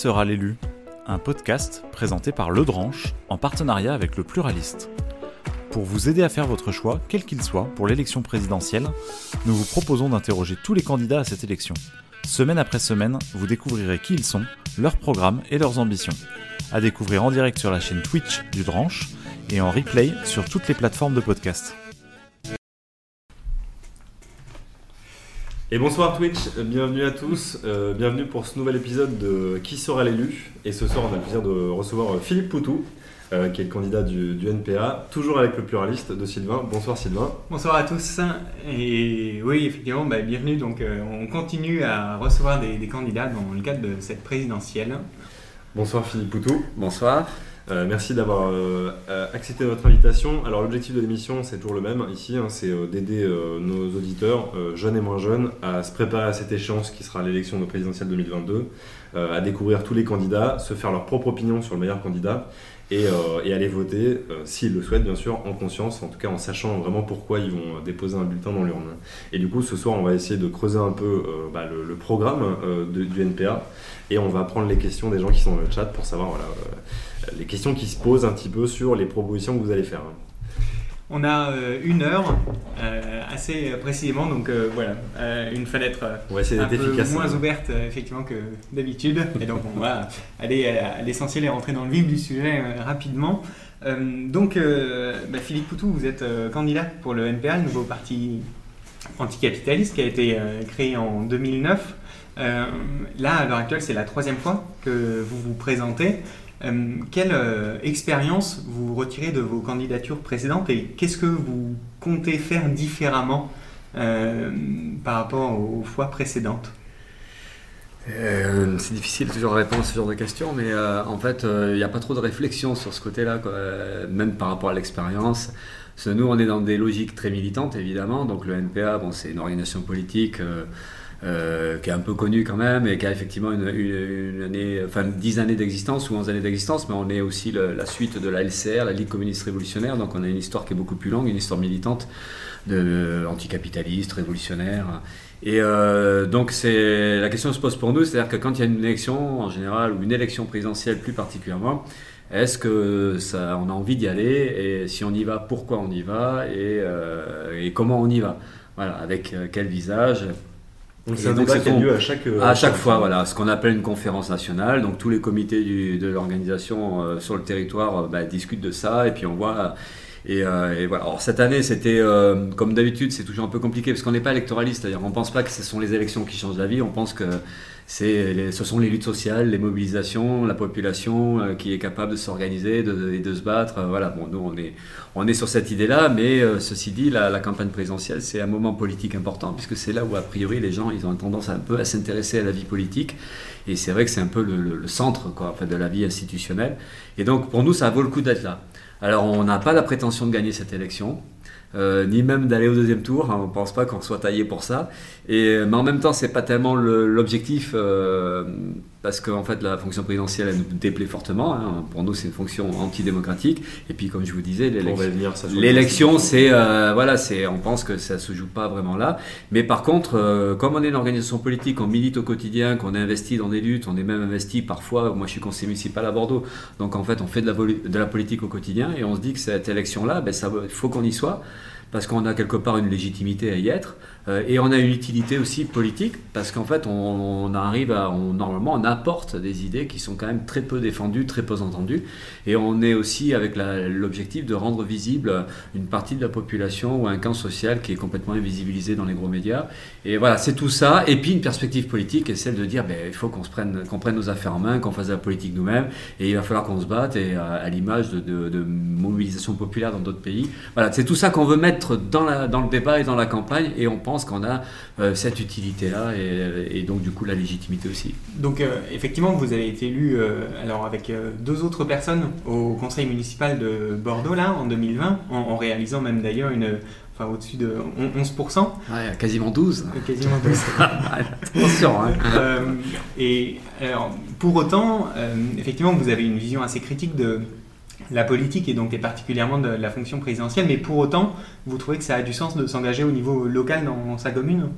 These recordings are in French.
sera l'élu Un podcast présenté par Le Dranche en partenariat avec le Pluraliste. Pour vous aider à faire votre choix, quel qu'il soit, pour l'élection présidentielle, nous vous proposons d'interroger tous les candidats à cette élection. Semaine après semaine, vous découvrirez qui ils sont, leurs programmes et leurs ambitions. À découvrir en direct sur la chaîne Twitch du Dranche et en replay sur toutes les plateformes de podcast. Et bonsoir Twitch, bienvenue à tous, euh, bienvenue pour ce nouvel épisode de Qui sera l'élu? Et ce soir on a le plaisir de recevoir euh, Philippe Poutou, euh, qui est le candidat du, du NPA, toujours avec le pluraliste de Sylvain. Bonsoir Sylvain. Bonsoir à tous. Et oui, effectivement, bah, bienvenue. Donc, euh, on continue à recevoir des, des candidats dans le cadre de cette présidentielle. Bonsoir Philippe Poutou. Bonsoir. Euh, merci d'avoir euh, euh, accepté notre invitation. Alors l'objectif de l'émission c'est toujours le même ici, hein, c'est d'aider nos auditeurs, jeunes et moins jeunes, à se préparer à cette échéance qui sera l'élection de présidentielle 2022, euh, à découvrir tous les candidats, se faire leur propre opinion sur le meilleur candidat et, aller voter, s'ils le souhaitent bien sûr, en conscience, en tout cas en sachant vraiment pourquoi ils vont déposer un bulletin dans l'urne. Et du coup ce soir on va essayer de creuser un peu bah, le, programme du NPA et on va prendre les questions des gens qui sont dans le chat pour savoir voilà, les questions qui se posent un petit peu sur les propositions que vous allez faire. On a euh, une heure, euh, assez précisément, donc euh, voilà, une fenêtre un peu efficace. moins hein. ouverte effectivement que d'habitude. Et donc on va aller à l'essentiel et rentrer dans le vif du sujet rapidement. Donc bah, Philippe Poutou, vous êtes candidat pour le NPA, le nouveau parti anticapitaliste qui a été créé en 2009. Euh, là, à l'heure actuelle, c'est la troisième fois que vous vous présentez. Euh, quelle euh, expérience vous retirez de vos candidatures précédentes et qu'est-ce que vous comptez faire différemment euh, par rapport aux fois précédentes? C'est difficile toujours répondre à ce genre de questions, mais en fait, il n'y a pas trop de réflexion sur ce côté-là, même par rapport à l'expérience. Nous, on est dans des logiques très militantes, évidemment. Donc le NPA, bon, c'est une organisation politique euh, qui est un peu connue quand même et qui a effectivement une, année, enfin 10 années d'existence ou 11 années d'existence, mais on est aussi la suite de la LCR, la Ligue communiste révolutionnaire. Donc on a une histoire qui est beaucoup plus longue, une histoire militante, de, anticapitaliste, révolutionnaire. Et euh, donc c'est la question se pose pour nous, c'est-à-dire que quand il y a une élection en général ou une élection présidentielle plus particulièrement, est-ce que ça, on a envie d'y aller et si on y va, pourquoi on y va et, euh, comment on y va? Voilà, avec quel visage? Donc c'est un débat qui a lieu à chaque. euh, à chaque fois, voilà, ce qu'on appelle une conférence nationale. Donc tous les comités du- de l'organisation euh, sur le territoire euh, bah, discutent de ça et puis on voit. Et, euh, et voilà. Alors cette année, c'était euh, comme d'habitude, c'est toujours un peu compliqué parce qu'on n'est pas électoraliste. C'est-à-dire, on pense pas que ce sont les élections qui changent la vie. On pense que c'est les- ce sont les luttes sociales, les mobilisations, la population euh, qui est capable de s'organiser et de, se battre. Euh, voilà. Bon, nous, on est on est sur cette idée-là, mais euh, ceci dit, la, campagne présidentielle, c'est un moment politique important, puisque c'est là où, a priori, les gens ils ont tendance un peu à s'intéresser à la vie politique. Et c'est vrai que c'est un peu le, centre quoi, de la vie institutionnelle. Et donc, pour nous, ça vaut le coup d'être là. Alors, on n'a pas la prétention de gagner cette élection. euh, ni même d'aller au deuxième tour, on ne pense pas qu'on soit taillé pour ça. Et, mais en même temps, c'est pas tellement le- l'objectif, euh, parce qu'en fait, la fonction présidentielle, elle nous déplaît fortement. hein. Pour nous, c'est une fonction antidémocratique. Et puis, comme je vous disais, On l'élection. c'est euh, voilà, on pense que ça se joue pas vraiment là. Mais par contre, euh, comme on est une organisation politique, on milite au quotidien, qu'on est investi dans des luttes, on est même investi parfois. Moi, je suis conseiller municipal à Bordeaux, donc en fait, on fait de la, voli- de la politique au quotidien et on se dit que cette élection-là, ben, il faut qu'on y soit parce qu'on a quelque part une légitimité à y être euh, et on a une utilité aussi politique parce qu'en fait, on, arrive à, on, normalement, on apporte des idées qui sont quand même très peu défendues, très peu entendues. Et on est aussi avec l'objectif de rendre visible une partie de la population ou un camp social qui est complètement invisibilisé dans les gros médias. Et voilà, c'est tout ça. Et puis une perspective politique est celle de dire, ben, il faut qu'on prenne, qu'on prenne nos affaires en main, qu'on fasse de la politique nous-mêmes, et il va falloir qu'on se batte. Et à, à l'image de, de- de mobilisation populaire dans d'autres pays. Voilà, c'est tout ça qu'on veut mettre dans, le débat et dans la campagne. Et on qu'on a euh, cette utilité-là et, et donc du coup la légitimité aussi. Donc euh, effectivement, vous avez été élu euh, alors avec euh, deux autres personnes au conseil municipal de Bordeaux là en 2020, en, en réalisant même d'ailleurs une, enfin au-dessus de on- 11%, Ouais, quasiment 12. euh, quasiment tous. Attention, hein. Euh, et alors, pour autant, euh, effectivement, vous avez une vision assez critique de la politique et donc particulièrement de la fonction présidentielle, mais pour autant, vous trouvez que ça a du sens de s'engager au niveau local dans sa commune?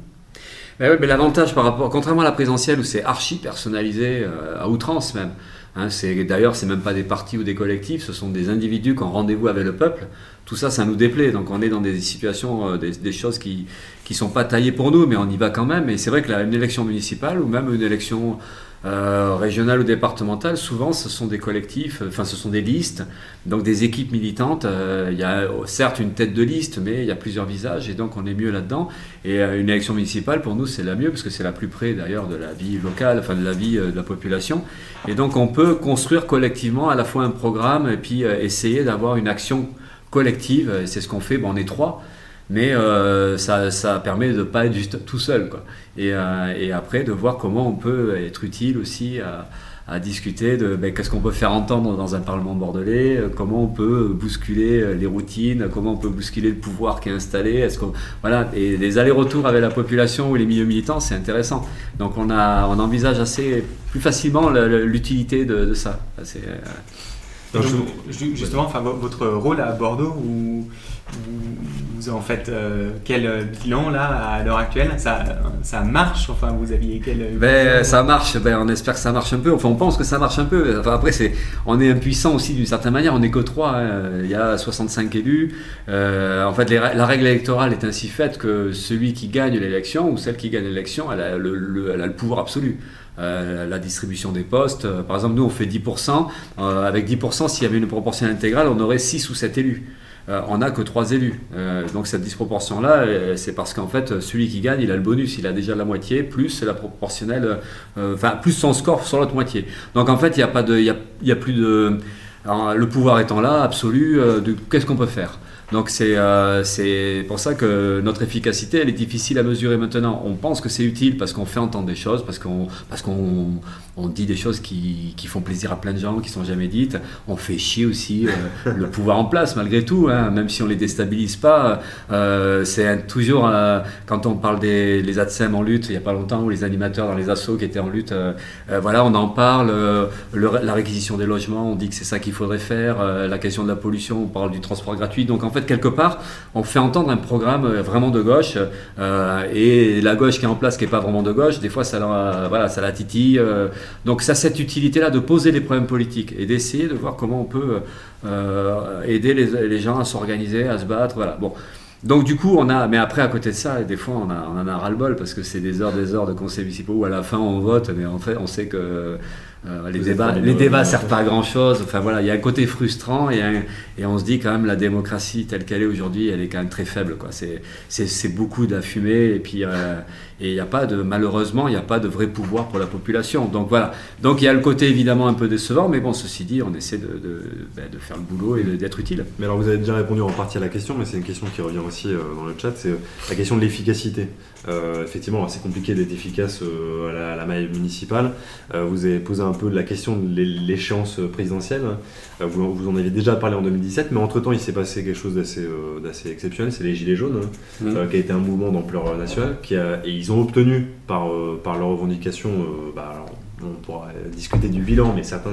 Mais, mais l'avantage par rapport, contrairement à la présidentielle où c'est archi personnalisé à outrance même, Hein, D'ailleurs, c'est même pas des partis ou des collectifs, ce sont des individus qui ont rendez-vous avec le peuple. Tout ça, ça nous déplaît. Donc on est dans des situations, euh, des, choses qui ne sont pas taillées pour nous, mais on y va quand même. Et c'est vrai que une élection municipale ou même une élection euh, ou départementale, souvent ce sont des collectifs, enfin ce sont des listes, donc des équipes militantes. Euh, il y a certes une tête de liste, mais il y a plusieurs visages et donc on est mieux là-dedans. Et euh, une élection municipale, pour nous, c'est la mieux parce que c'est la plus près d'ailleurs de la vie locale, enfin de la vie de la population. Et donc on peut construire collectivement à la fois un programme et puis essayer d'avoir une action collective. C'est ce qu'on fait. Bon, on est trois mais euh, ça, ça, permet de ne pas être juste tout seul. Quoi. Et, euh, et, après, de voir comment on peut être utile aussi à, à discuter de ben, qu'est-ce qu'on peut faire entendre dans un Parlement bordelais, euh, comment on peut bousculer les routines, comment on peut bousculer le pouvoir qui est installé. Est-ce qu'on, voilà, et les allers-retours avec la population ou les milieux militants, c'est intéressant. Donc on, a, on envisage assez plus facilement l'utilité de, de, ça. justement, enfin, votre rôle à Bordeaux, où vous, en faites euh, quel bilan là à l'heure actuelle? Ça, ça marche? Enfin, vous aviez quel ben, Ça marche, ben, on espère que ça marche un peu. Enfin, on pense que ça marche un peu. Après, c'est, on est impuissant aussi d'une certaine manière. On n'est que trois. Hein. Il y a 65 élus. Euh, en fait, la règle électorale est ainsi faite que celui qui gagne l'élection ou celle qui gagne l'élection, elle, a le, elle a le pouvoir absolu. Euh, la distribution des postes. Par exemple, nous, on fait 10%. avec 10%, s'il y avait une proportion intégrale, on aurait 6 ou 7 élus. Euh, on n'a que trois élus. Euh, donc cette disproportion-là, euh, c'est parce qu'en fait, celui qui gagne, il a le bonus, il a déjà la moitié, plus la proportionnelle, enfin, plus son score sur l'autre moitié. Donc en fait, il n'y a, de, il y a, plus de... le pouvoir étant là, absolu, qu'est-ce qu'on peut faire? Donc c'est pour ça que notre efficacité, elle est difficile à mesurer maintenant. On pense que c'est utile parce qu'on fait entendre des choses, parce qu'on parce qu'on on dit des choses qui, qui, font plaisir à plein de gens, qui sont jamais dites. On fait chier aussi euh, le pouvoir en place, malgré tout, hein, même si on les déstabilise pas. Euh, c'est toujours, euh, quand on parle des les ADSEM en lutte, il n'y a pas longtemps, ou les animateurs dans les assauts qui étaient en lutte, voilà, on en parle. la réquisition des logements, on dit que c'est ça qu'il faudrait faire. la question de la pollution, on parle du transport gratuit. Donc en fait, quelque part, on fait entendre un programme vraiment de gauche. et la gauche qui est en place, qui n'est pas vraiment de gauche, des fois, ça la, voilà, ça la titille. Donc ça cette utilité-là de poser les problèmes politiques et d'essayer de voir comment on peut euh, aider les, gens à s'organiser, à se battre. Voilà. Bon. Donc du coup, on a, mais après à côté de ça, des fois on, a, on en a ras-le-bol parce que c'est des heures, des heures de conseils municipaux où à la fin on vote, mais en fait on sait que euh, les, débats, les débats servent pas à grand chose. Enfin voilà, il y a un côté frustrant et, et on se dit quand même la démocratie telle qu'elle est aujourd'hui, elle est quand même très faible. Quoi. C'est, c'est, beaucoup de la fumée et puis euh, et il n'y a pas de malheureusement il n'y a pas de vrai pouvoir pour la population. Donc voilà. Donc il y a le côté évidemment un peu décevant, mais bon ceci dit, on essaie de, de, ben, de faire le boulot et d'être utile. Mais alors vous avez déjà répondu en partie à la question, mais c'est une question qui revient aussi euh, dans le chat, c'est la question de l'efficacité. effectivement, c'est compliqué d'être efficace à la, à, la, maille municipale. vous avez posé un peu la question de l'échéance présidentielle. Euh, vous, vous, en avez déjà parlé en 2017, mais entre-temps, il s'est passé quelque chose d'assez euh, exceptionnel, c'est les Gilets jaunes, hein, mmh. euh, qui a été un mouvement d'ampleur nationale, qui a, et ils ont obtenu par, par leurs revendications, bah, on pourra discuter du bilan, mais certains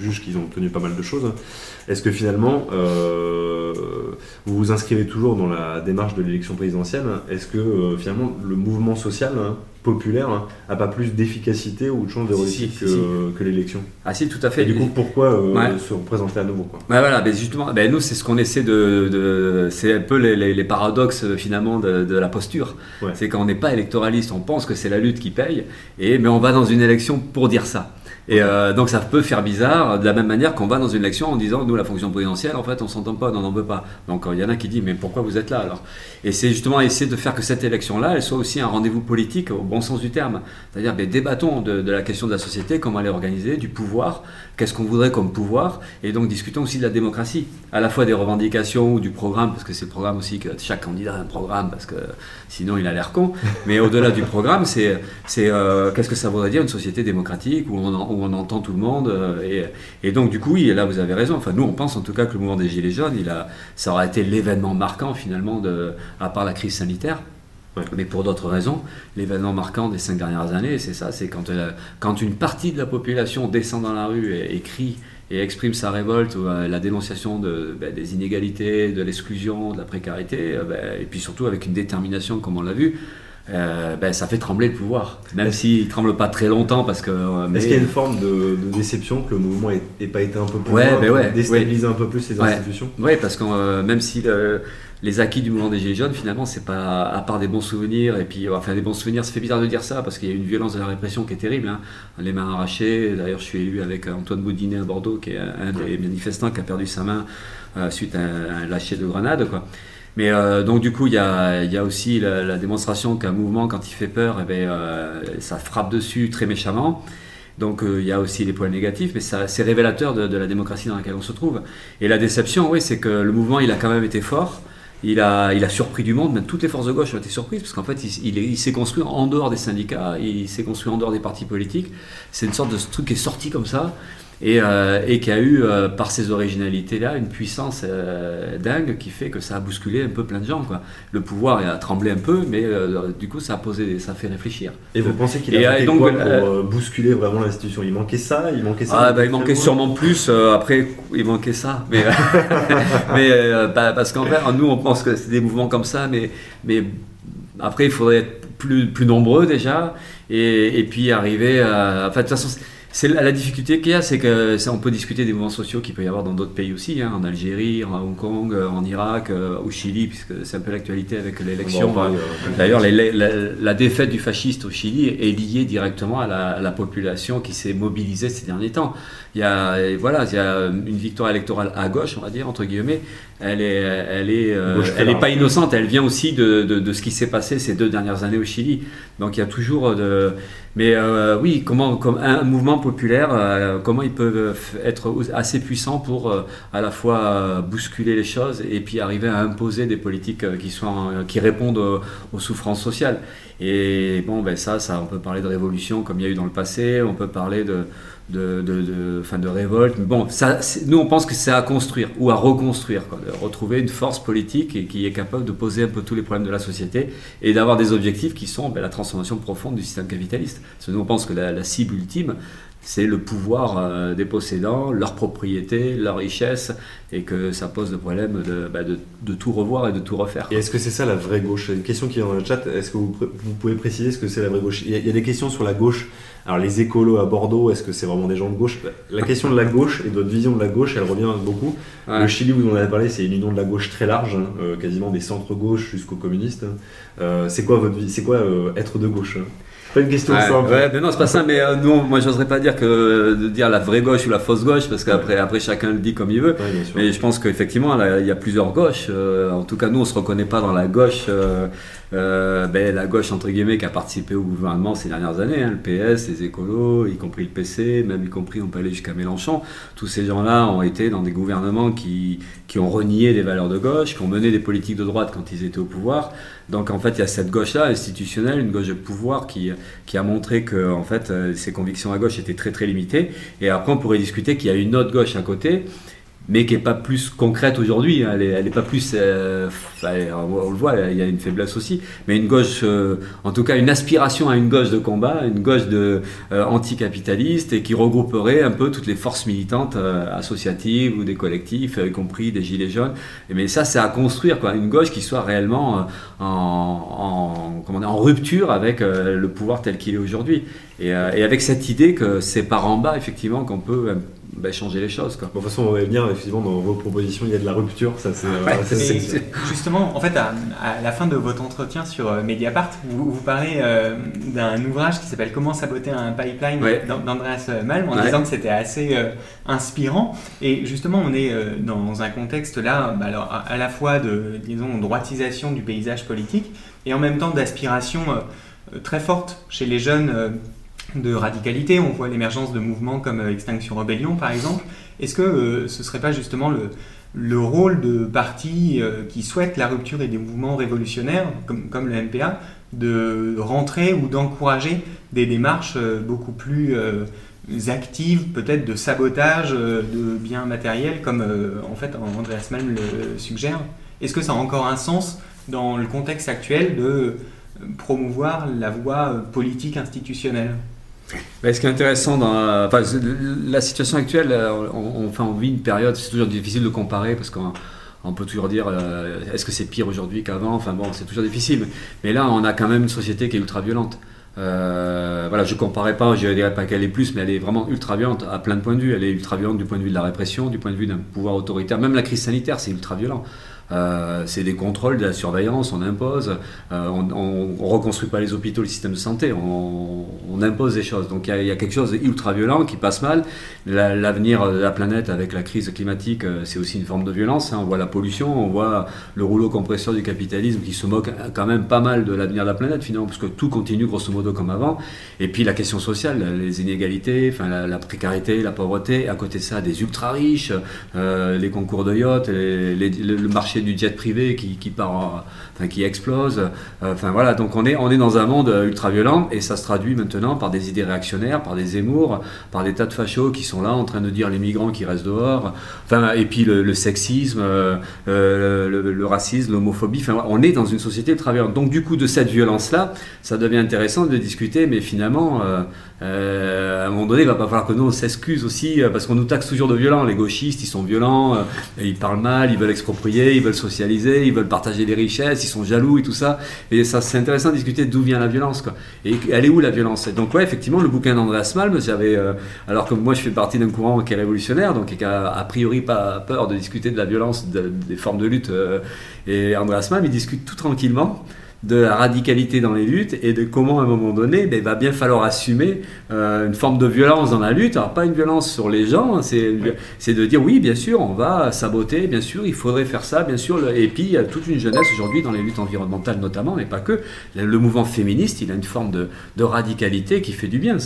jugent qu'ils ont obtenu pas mal de choses. Est-ce que finalement, vous vous inscrivez toujours dans la démarche de l'élection présidentielle? Est-ce que finalement le mouvement social hein, populaire n'a hein, pas plus d'efficacité ou de chance de réussite que, l'élection. Ah si, tout à fait. Et du coup, pourquoi euh, se représenter à nouveau quoi. Bah, voilà, mais justement, ben nous, c'est ce qu'on essaie de... c'est un peu les, paradoxes finalement de, la posture. C'est qu'on n'est pas électoraliste, on pense que c'est la lutte qui paye, et, mais on va dans une élection pour dire ça. Et euh, donc ça peut faire bizarre, de la même manière qu'on va dans une élection en disant nous la fonction présidentielle en fait on s'entend pas, on n'en veut pas. Donc il y en a qui disent mais pourquoi vous êtes là alors? Et c'est justement essayer de faire que cette élection là elle soit aussi un rendez-vous politique au bon sens du terme. C'est-à-dire ben, débattons de, la question de la société, comment elle est organisée, du pouvoir, qu'est-ce qu'on voudrait comme pouvoir, et donc discutons aussi de la démocratie, à la fois des revendications ou du programme, parce que c'est le programme aussi que chaque candidat a un programme, parce que sinon il a l'air con, mais au-delà du programme, c'est euh, qu'est-ce que ça voudrait dire une société démocratique où on, entend tout le monde. Euh, et, donc, du coup, oui, là, vous avez raison. Enfin, nous, on pense en tout cas que le mouvement des Gilets jaunes, ça aura été l'événement marquant, finalement, à part la crise sanitaire. Mais pour d'autres raisons, l'événement marquant des cinq dernières années, c'est ça, c'est quand, euh, quand une partie de la population descend dans la rue et, crie et exprime sa révolte ou euh, la dénonciation de, ben, des inégalités, de l'exclusion, de la précarité, ben, et puis surtout avec une détermination comme on l'a vu, euh, ben, ça fait trembler le pouvoir. Même s'il ne tremble pas très longtemps parce que. Mais... Est-ce qu'il y a une forme de, déception que le mouvement n'ait pas été un peu plus ouais, ben ouais, un peu plus les institutions? Oui, parce que même si les acquis du mouvement des Gilets jaunes, finalement, c'est pas à part des bons souvenirs. Et puis, enfin, des bons souvenirs, ça fait bizarre de dire ça parce qu'il y a une violence de la répression qui est terrible. Hein. Les mains arrachées. D'ailleurs, je suis élu avec Antoine Boudinet à Bordeaux, qui est un des manifestants qui a perdu sa main euh, suite à un, lâcher de grenade, quoi. Mais euh, donc du coup, il y a, y a, aussi la, démonstration qu'un mouvement, quand il fait peur, eh bien, euh, ça frappe dessus très méchamment. Donc il y a aussi les points négatifs, mais c'est révélateur de, de, la démocratie dans laquelle on se trouve. Et la déception, oui, c'est que le mouvement, il a quand même été fort. Il a, il a surpris du monde, même toutes les forces de gauche ont été surprises, parce qu'en fait, il, il, s'est construit en dehors des syndicats, il s'est construit en dehors des partis politiques. C'est une sorte de truc qui est sorti comme ça, et, euh, et, qui a eu, euh, par ces originalités-là, une puissance euh, dingue qui fait que ça a bousculé un peu plein de gens. Quoi. Le pouvoir a tremblé un peu, mais du coup, ça a, posé, ça a fait réfléchir. Et vous pensez qu'il a fait quoi pour bousculer vraiment l'institution? Il manquait ça? Il manquait ça ah, bah, Il manquait sûrement plus. après, il manquait ça. Mais, mais bah, parce qu'en fait, nous, on pense que c'est des mouvements comme ça, mais, mais après, il faudrait être plus, plus nombreux déjà, et, et puis arriver à... Enfin, de toute façon, c'est la, difficulté qu'il y a, c'est que ça, on peut discuter des mouvements sociaux qu'il peut y avoir dans d'autres pays aussi, hein, en Algérie, en Hong Kong, euh, en Irak, euh, au Chili, puisque c'est un peu l'actualité avec l'élection. Euh, d'ailleurs, la, défaite du fasciste au Chili est liée directement à la, population qui s'est mobilisée ces derniers temps. Il y a, voilà, il y a une victoire électorale à gauche, on va dire entre guillemets. Elle est, elle est, elle est pas innocente. Elle vient aussi de, de, de ce qui s'est passé ces deux dernières années au Chili. Donc il y a toujours de mais euh, oui, comment, comme un mouvement populaire, euh, comment ils peuvent être assez puissants pour euh, à la fois bousculer les choses et puis arriver à imposer des politiques qui, soient, qui répondent aux, souffrances sociales. Et bon, ben ça, ça, on peut parler de révolution comme il y a eu dans le passé, on peut parler de, de, fin de révolte. Mais bon, nous, on pense que c'est à construire ou à reconstruire, quoi, de retrouver une force politique qui est capable de poser un peu tous les problèmes de la société et d'avoir des objectifs qui sont ben, la transformation profonde du système capitaliste. Nous, on pense que la, cible ultime, c'est le pouvoir euh, des possédants, leur propriété, leur richesse, et que ça pose le problème de, de, tout revoir et de tout refaire. Est-ce que c'est ça la vraie gauche? Une question qui est dans le chat, est-ce que vous, pouvez préciser ce que c'est la vraie gauche? Il y, a, des questions sur la gauche. Alors les écolos à Bordeaux, est-ce que c'est vraiment des gens de gauche? La question de la gauche et de votre vision de la gauche, elle revient beaucoup. Le Chili, vous en avez parlé, c'est une union de la gauche très large, hein, euh, quasiment des centres-gauche jusqu'aux communistes. Euh, c'est quoi votre C'est quoi être de gauche? Pas une question simple. Ouais, mais non, c'est pas ça. Mais euh, non, moi, j'oserais pas dire que de dire la vraie gauche ou la fausse gauche, parce qu'après, après, chacun le dit comme il veut. mais je pense qu'effectivement, il y a plusieurs gauches. Euh, en tout cas, nous, on se reconnaît pas dans la gauche. Euh, euh, ben, la gauche entre guillemets qui a participé au gouvernement ces dernières années, hein, le PS, les écolos, y compris le PC, même y compris on peut aller jusqu'à Mélenchon. Tous ces gens-là ont été dans des gouvernements qui, qui ont renié les valeurs de gauche, qui ont mené des politiques de droite quand ils étaient au pouvoir. Donc en fait, il y a cette gauche-là institutionnelle, une gauche de pouvoir qui, qui a montré que en fait, euh, ses convictions à gauche étaient très très limitées. Et après, on pourrait discuter qu'il y a une autre gauche à côté mais qui n'est pas plus concrète aujourd'hui. Hein. Elle n'est pas plus. Euh, on, le voit, il y a une faiblesse aussi. Mais une gauche, euh, en tout cas, une aspiration à une gauche de combat, une gauche de, euh, anticapitaliste et qui regrouperait un peu toutes les forces militantes associatives ou des collectifs, y compris des Gilets jaunes. mais ça, c'est à construire, quoi. Une gauche qui soit réellement en, rupture avec le pouvoir tel qu'il est aujourd'hui. Et, avec cette idée que c'est par en bas, effectivement, qu'on peut bah, changer les choses. Quoi. de toute façon, on va venir, effectivement, dans vos propositions, il y a de la rupture. Ça, c'est, euh, justement, en fait, à, la fin de votre entretien sur euh, Mediapart, vous, vous parlez euh, d'un ouvrage qui s'appelle Comment saboter un pipeline d'Andreas Malm, en disant que c'était assez inspirant. Et justement, on est dans un contexte là, bah, alors, à, la fois de, disons, droitisation du paysage politique et en même temps d'aspiration très forte chez les jeunes de radicalité, on voit l'émergence de mouvements comme euh, Extinction Rebellion par exemple. Est-ce que euh, ce ne serait pas justement le, le rôle de partis euh, qui souhaitent la rupture et des mouvements révolutionnaires, comme, comme le MPA, de rentrer ou d'encourager des démarches beaucoup plus actives, peut-être de sabotage de biens matériels, comme en fait Andreas Malm le suggère? Est-ce que ça a encore un sens dans le contexte actuel de promouvoir la voie politique institutionnelle? Ce qui est intéressant dans la, situation actuelle, euh, on, on, vit une période, c'est toujours difficile de comparer parce qu'on on peut toujours dire est-ce que c'est pire aujourd'hui qu'avant? Enfin bon, c'est toujours difficile. Mais là, on a quand même une société qui est ultra violente. Euh, voilà, je comparais pas, je ne dirais pas qu'elle est plus, mais elle est vraiment ultra violente à plein de points de vue. Elle est ultra violente du point de vue de la répression, du point de vue d'un pouvoir autoritaire. Même la crise sanitaire, c'est ultra violent. Euh, c'est des contrôles, de la surveillance, on impose, euh, on ne reconstruit pas les hôpitaux, le système de santé, on, impose des choses. Donc il y, a quelque chose d'ultra violent qui passe mal. L'avenir de la planète avec la crise climatique, euh, c'est aussi une forme de violence. Hein. On voit la pollution, on voit le rouleau compresseur du capitalisme qui se moque quand même pas mal de l'avenir de la planète finalement, parce tout continue grosso modo comme avant. Et puis la question sociale, les inégalités, la, précarité, la pauvreté, à côté de ça, des ultra riches, les concours de yachts, le marché du jet privé qui, qui part, enfin, qui explose. Euh, enfin voilà, donc on est, on est dans un monde ultra violent et ça se traduit maintenant par des idées réactionnaires, par des émours, par des tas de fachos qui sont là en train de dire les migrants qui restent dehors. Enfin, et puis le, sexisme, euh, euh, le, racisme, l'homophobie. Enfin, on est dans une société ultra violente. Donc du coup, de cette violence-là, ça devient intéressant de discuter, mais finalement, à un moment donné, il va pas falloir que nous on s'excuse aussi parce qu'on nous taxe toujours de violents. Les gauchistes, ils sont violents, ils parlent mal, ils veulent exproprier, ils veulent socialiser, ils veulent partager les richesses, sont jaloux et tout ça. Et ça, c'est intéressant de discuter d'où vient la violence. Quoi. Et elle est où la violence? Donc, ouais, effectivement, le bouquin d'Andreas Malm, j'avais, euh, alors que moi je fais partie d'un courant qui est révolutionnaire, donc qui a a priori pas peur de discuter de la violence, des formes de lutte. Euh, et Andreas Malm, il discute tout tranquillement de la radicalité dans les luttes et de comment à un moment donné ben, il va bien falloir assumer euh, une forme de violence dans la lutte. Alors pas une violence sur les gens, hein, c'est de dire oui bien sûr on va saboter, bien sûr il faudrait faire ça, bien sûr. Et puis il y a toute une jeunesse aujourd'hui dans les luttes environnementales notamment, mais pas que. Le mouvement féministe il a une forme de, radicalité qui fait du bien.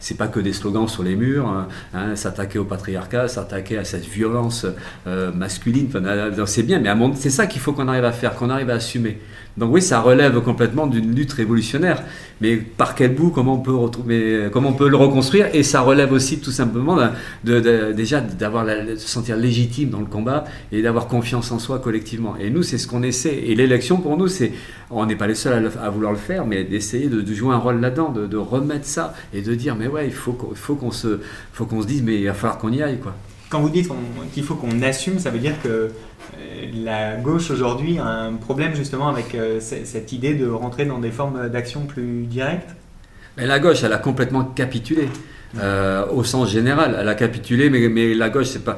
C'est pas que des slogans sur les murs, hein, hein, s'attaquer au patriarcat, s'attaquer à cette violence euh, masculine. c'est bien, mais c'est ça qu'il faut qu'on arrive à faire, qu'on arrive à assumer. Donc oui, ça relève complètement d'une lutte révolutionnaire. Mais par quel bout, comment on peut, retrouver, comment on peut le reconstruire? Et ça relève aussi tout simplement de, déjà d'avoir de se sentir légitime dans le combat et d'avoir confiance en soi collectivement. Et nous, c'est ce qu'on essaie. Et l'élection, pour nous, c'est on n'est pas les seuls à, vouloir le faire, mais d'essayer de, jouer un rôle là-dedans, de, remettre ça et de dire, mais ouais, il faut, faut qu'on se, faut qu'on se dise, mais il va falloir qu'on y aille, quoi. Quand vous dites qu'il faut qu'on assume, ça veut dire que euh, la gauche aujourd'hui a un problème justement avec euh, cette idée de rentrer dans des formes d'action plus directes? Mais la gauche, elle a complètement capitulé. Euh, au sens général, elle a capitulé, mais, mais la gauche, c'est pas.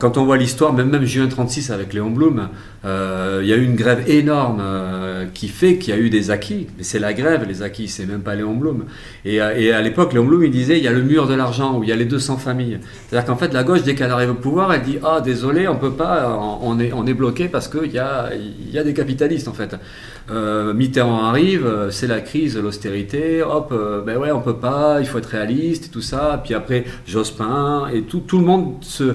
Quand on voit l'histoire, même, même juin 36 avec Léon Blum, euh, il y a eu une grève énorme euh, qui fait qu'il y a eu des acquis. Mais c'est la grève, les acquis, c'est même pas Léon Blum. Et, euh, à l'époque, Léon Blum, il disait il y a le mur de l'argent où il y a les 200 familles. C'est-à-dire qu'en fait, la gauche, dès qu'elle arrive au pouvoir, elle dit ah, désolé, on peut pas, on est, on est bloqué parce qu'il y a, y a des capitalistes en fait. Mitterrand arrive, c'est la crise, l'austérité, hop, ben ouais, on peut pas, il faut être réaliste et tout ça. Puis après, Jospin et tout, tout le monde se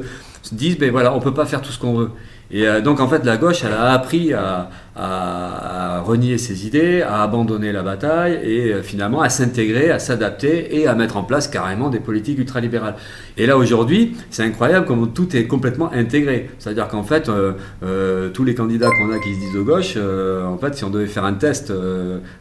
se disent, ben voilà, on peut pas faire tout ce qu'on veut. Et euh, donc en fait, la gauche, elle a appris à, à, renier ses idées, à abandonner la bataille et euh, finalement à s'intégrer, à s'adapter et à mettre en place carrément des politiques ultralibérales. Et là aujourd'hui, c'est incroyable comment tout est complètement intégré. C'est-à-dire qu'en fait, euh, euh, tous les candidats qu'on a qui se disent de gauche, en fait, si on devait faire un test,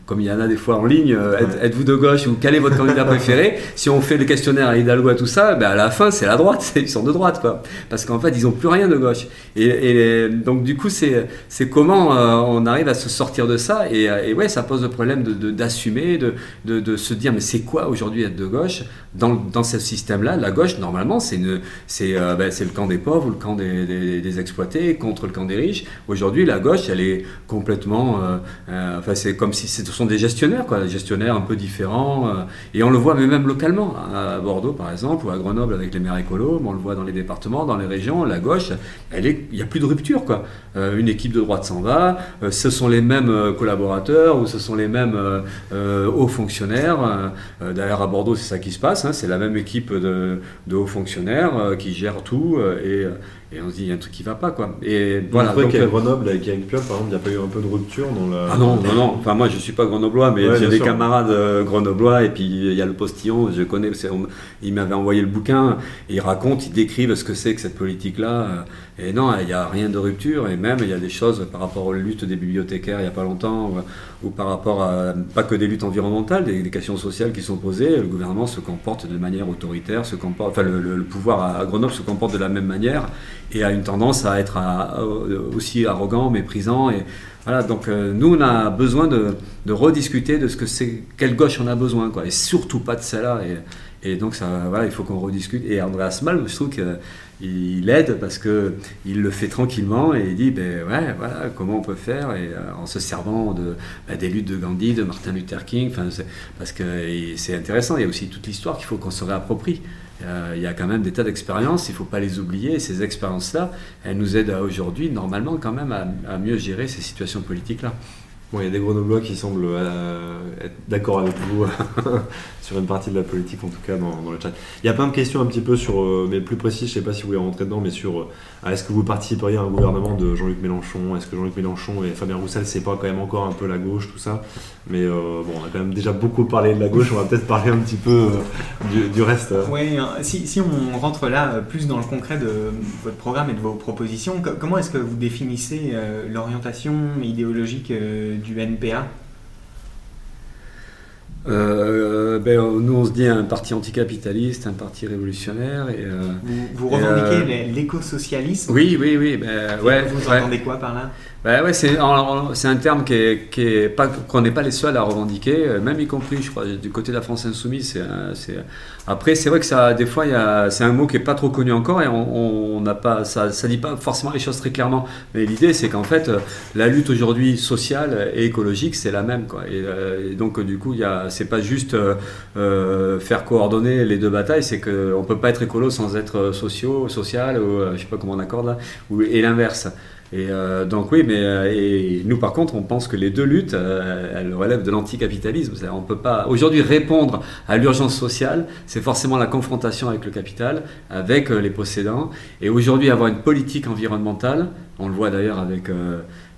comme il y en a des fois en ligne, êtes, vous de gauche ou quel est votre candidat préféré Si on fait le questionnaire à Hidalgo et tout ça, ben à la fin, c'est la droite, ils sont de droite, quoi. Parce qu'en fait, ils n'ont plus rien de gauche. Et, et donc du coup, c'est comment on arrive à se sortir de ça. Et, euh, ouais, ça pose le problème d'assumer, de, de, se dire, mais c'est quoi aujourd'hui être de gauche dans, dans ce système-là? La gauche, normalement, c'est euh, ben, le camp des pauvres ou le camp des, exploités contre le camp des riches. Aujourd'hui, la gauche, elle est complètement... Euh, enfin, c'est comme si ce sont des gestionnaires, quoi, des gestionnaires un peu différents. et on le voit même localement, à Bordeaux, par exemple, ou à Grenoble avec les maires écolos, on le voit dans les départements, dans les régions, la gauche, il n'y a plus de rupture. Quoi. une équipe de droite s'en va, euh, ce sont les mêmes euh, collaborateurs ou ce sont les mêmes euh, hauts fonctionnaires. D'ailleurs, à Bordeaux, c'est ça qui se passe. Hein. c'est la même équipe de, de hauts fonctionnaires qui gère tout et et on se dit, il y a un truc qui va pas, quoi. Et voilà. Vrai qu'à Grenoble, avec Yann Piouf, par exemple, il n'y a pas eu un peu de rupture dans la. Ah non, non, non. Enfin, moi, je suis pas grenoblois, mais j'ai des camarades grenoblois, et puis il y a le postillon, je connais, il m'avait envoyé le bouquin, et ils racontent, ils décrivent ce que c'est que cette politique-là. Et non, il n'y a rien de rupture, et même, il y a des choses par rapport aux luttes lutte des bibliothécaires il n'y a pas longtemps, ou, par rapport à pas que des luttes environnementales, des, questions sociales qui sont posées, le gouvernement se comporte de manière autoritaire, se comporte, enfin le, pouvoir à, Grenoble se comporte de la même manière et a une tendance à être aussi arrogant, méprisant. Et, voilà, donc nous on a besoin de, rediscuter de ce que c'est, quelle gauche on a besoin, quoi, et surtout pas de celle-là. Et donc ça, voilà, il faut qu'on rediscute. Et Andreas Malm, je trouve que il aide parce que il le fait tranquillement et il dit ben ouais voilà comment on peut faire? Et euh, en se servant de ben, des luttes de Gandhi de Martin Luther King parce que c'est intéressant. Il y a aussi toute l'histoire qu'il faut qu'on se réapproprie. Euh, il y a quand même des tas d'expériences. Il ne faut pas les oublier. Ces expériences là elles nous aident aujourd'hui normalement quand même à mieux gérer ces situations politiques là Bon, il y a des grenoblois qui semblent euh, être d'accord avec vous sur une partie de la politique, en tout cas dans, le chat. Il y a plein de questions un petit peu sur, euh, mais plus précis, je ne sais pas si vous voulez rentrer dedans, mais sur euh, est-ce que vous participeriez à un gouvernement de Jean-Luc Mélenchon? Est-ce que Jean-Luc Mélenchon et Fabien Roussel, c'est pas quand même encore un peu la gauche, tout ça? Mais bon, on a quand même déjà beaucoup parlé de la gauche, on va peut-être parler un petit peu du, reste. Oui, si, si, on rentre là plus dans le concret de votre programme et de vos propositions, comment est-ce que vous définissez l'orientation idéologique du NPA euh, ben, nous, on se dit un parti anticapitaliste, un parti révolutionnaire. Et, euh, vous, revendiquez euh, l'écosocialisme? Oui, oui, oui. Ben, ouais, vous entendez quoi par là? Ben ouais, c'est un terme qui est, pas qu'on n'est pas les seuls à revendiquer, euh, même y compris, je crois, du côté de la France insoumise. C'est après, c'est vrai que ça, des fois, c'est un mot qui est pas trop connu encore et on n'a pas, ça, ça dit pas forcément les choses très clairement. Mais l'idée, c'est qu'en fait, euh, la lutte aujourd'hui sociale et écologique, c'est la même, quoi. Et, euh, donc, du coup, il c'est pas juste faire coordonner les deux batailles, c'est qu'on peut pas être écolo sans être socio, social, ou je sais pas comment on accorde là, et l'inverse. Et euh, donc oui, mais euh, et nous par contre, on pense que les deux luttes, euh, elles relèvent de l'anticapitalisme. On peut pas aujourd'hui répondre à l'urgence sociale, c'est forcément la confrontation avec le capital, avec les possédants. Et aujourd'hui, avoir une politique environnementale, on le voit d'ailleurs avec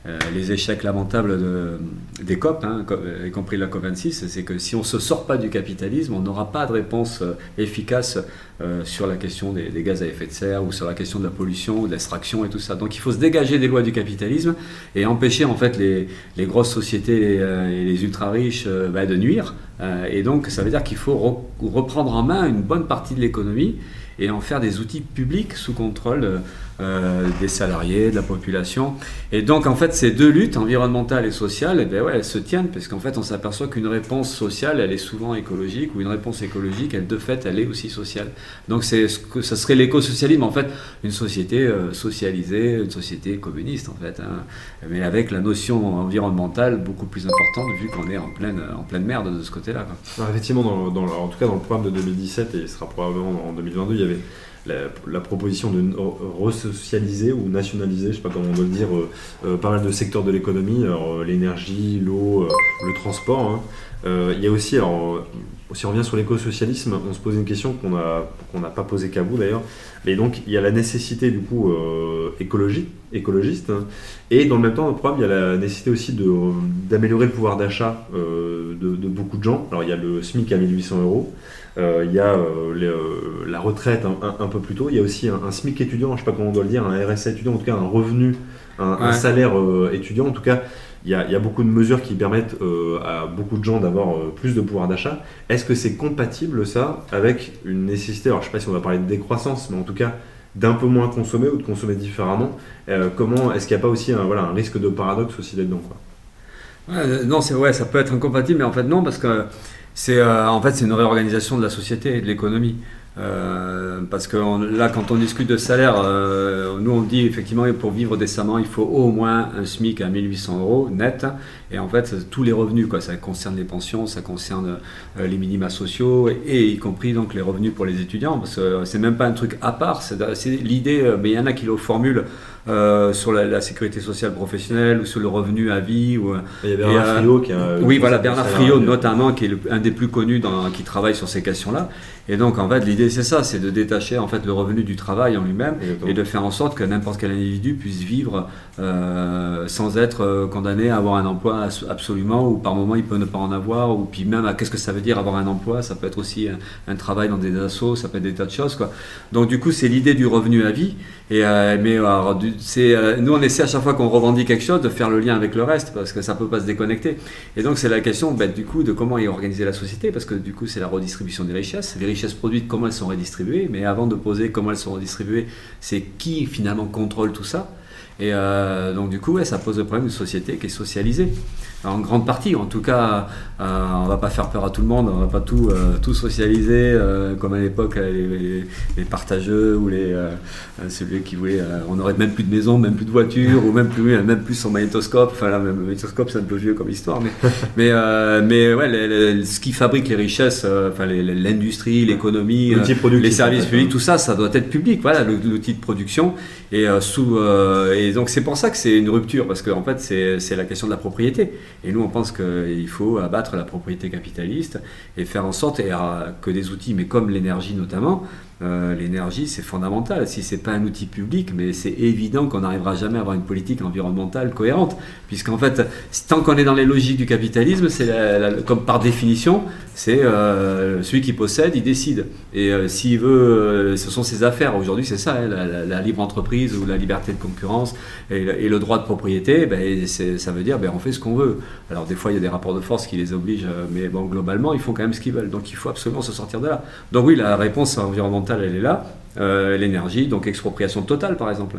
euh, les échecs lamentables de, des COP, hein, y compris la COP26, c'est que si on ne se sort pas du capitalisme, on n'aura pas de réponse euh, efficace euh, sur la question des, gaz à effet de serre ou sur la question de la pollution ou de l'extraction et tout ça. Donc il faut se dégager des lois du capitalisme et empêcher en fait les, les grosses sociétés et les ultra-riches bah, de nuire. et donc ça veut dire qu'il faut reprendre en main une bonne partie de l'économie et en faire des outils publics sous contrôle euh, des salariés, de la population. Et donc, en fait, ces deux luttes, environnementale et sociale, eh ben ouais, elles se tiennent, parce qu'en fait, on s'aperçoit qu'une réponse sociale, elle est souvent écologique, ou une réponse écologique, elle, de fait, elle est aussi sociale. Donc, c'est ce que ça serait l'écosocialisme, en fait, une société euh, socialisée, une société communiste, en fait, hein. mais avec la notion environnementale beaucoup plus importante, vu qu'on est en pleine, en pleine merde de ce côté-là. Effectivement, dans, en tout cas, dans le programme de 2017, et il sera probablement en 2022, il y avait la, proposition de resocialiser ou nationaliser, je ne sais pas comment on doit le dire, euh, euh, pas mal de secteurs de l'économie, euh, l'énergie, l'eau, le transport. Hein. il y a aussi, alors, si on revient sur l'écosocialisme, on se pose une question qu'on n'a pas posée qu'à vous d'ailleurs, mais donc il y a la nécessité du coup écologique, écologiste, hein. et dans le même temps, il y a la nécessité aussi d'améliorer le pouvoir d'achat de, beaucoup de gens. Alors il y a le SMIC à 1800 euros. Euh, il y a euh, euh, la retraite un, peu plus tôt, il y a aussi un, SMIC étudiant, je ne sais pas comment on doit le dire, un RSA étudiant, en tout cas un revenu, un, salaire étudiant, en tout cas. Il y, a, beaucoup de mesures qui permettent à beaucoup de gens d'avoir plus de pouvoir d'achat. Est-ce que c'est compatible ça avec une nécessité, alors je ne sais pas si on va parler de décroissance, mais en tout cas d'un peu moins consommer ou de consommer différemment Comment Est-ce qu'il n'y a pas aussi un, voilà, un risque de paradoxe aussi là-dedans quoi? Non, c'est ouais, ça peut être incompatible, mais en fait non, parce que c'est euh, en fait c'est une réorganisation de la société et de l'économie. Euh, parce que là, quand on discute de salaire, euh, nous on dit effectivement pour vivre décemment, il faut au moins un SMIC à 1800 euros net. Et en fait, tous les revenus, quoi, ça concerne les pensions, ça concerne les minima sociaux et, y compris donc les revenus pour les étudiants. Parce que c'est même pas un truc à part, c'est l'idée, mais il y en a qui le formulent euh, sur la, sécurité sociale professionnelle ou sur le revenu à vie. Ou, il y a Bernard euh, Friot qui a, Oui, voilà, Bernard Friot notamment, qui est un des plus connus dans, qui travaille sur ces questions-là. Et donc, en fait, l'idée, c'est ça, c'est de détacher en fait le revenu du travail en lui-même et de faire en sorte que n'importe quel individu puisse vivre euh, sans être condamné à avoir un emploi absolument, ou par moment il peut ne pas en avoir, ou puis même, qu'est-ce que ça veut dire avoir un emploi? Ça peut être aussi un, un, travail dans des assos, ça peut être des tas de choses. Quoi. Donc, du coup, c'est l'idée du revenu à vie. Et, euh, mais alors, du- euh, nous, on essaie à chaque fois qu'on revendique quelque chose de faire le lien avec le reste parce que ça peut pas se déconnecter. Et donc, c'est la question ben, du coup de comment est organisée la société parce que du coup, c'est la redistribution des richesses. Richesses produites, comment elles sont redistribuées. Mais avant de poser comment elles sont redistribuées, c'est qui finalement contrôle tout ça. Et euh, donc, du coup, ça pose le problème d'une société qui est socialisée. En grande partie, en tout cas, euh, on va pas faire peur à tout le monde, on va pas tout, euh, tout socialiser euh, comme à l'époque les, les- les partageux ou les, euh, euh, celui qui voulait, euh, on aurait même plus de maison, même plus de voiture ou même plus, même plus son magnétoscope. Enfin là, même le magnétoscope, c'est un peu vieux comme histoire, mais, mais, euh, mais ouais, les- ce qui fabrique les richesses, euh, enfin l'industrie, l'économie, euh, les services publics, hein. tout ça, ça doit être public. Voilà, l'outil de production. Et, euh, sous, euh, et donc c'est pour ça que c'est une rupture, parce qu'en fait c'est la question de la propriété. Et nous on pense qu'il faut abattre la propriété capitaliste et faire en sorte et, que des outils, mais comme l'énergie notamment, euh, l'énergie c'est fondamental. Si c'est pas un outil public, mais c'est évident qu'on n'arrivera jamais à avoir une politique environnementale cohérente, puisqu'en fait tant qu'on est dans les logiques du capitalisme, c'est comme par définition, c'est euh, celui qui possède, il décide. Et euh, s'il veut, euh, ce sont ses affaires. Aujourd'hui, c'est ça, hein, la, libre entreprise ou la liberté de concurrence et, le- droit de propriété, ben, ça veut dire ben, on fait ce qu'on veut. Alors des fois, il y a des rapports de force qui les obligent, mais bon, globalement, ils font quand même ce qu'ils veulent. Donc il faut absolument se sortir de là. Donc oui, la réponse environnementale, elle est là. Euh, L'énergie, donc expropriation totale, par exemple.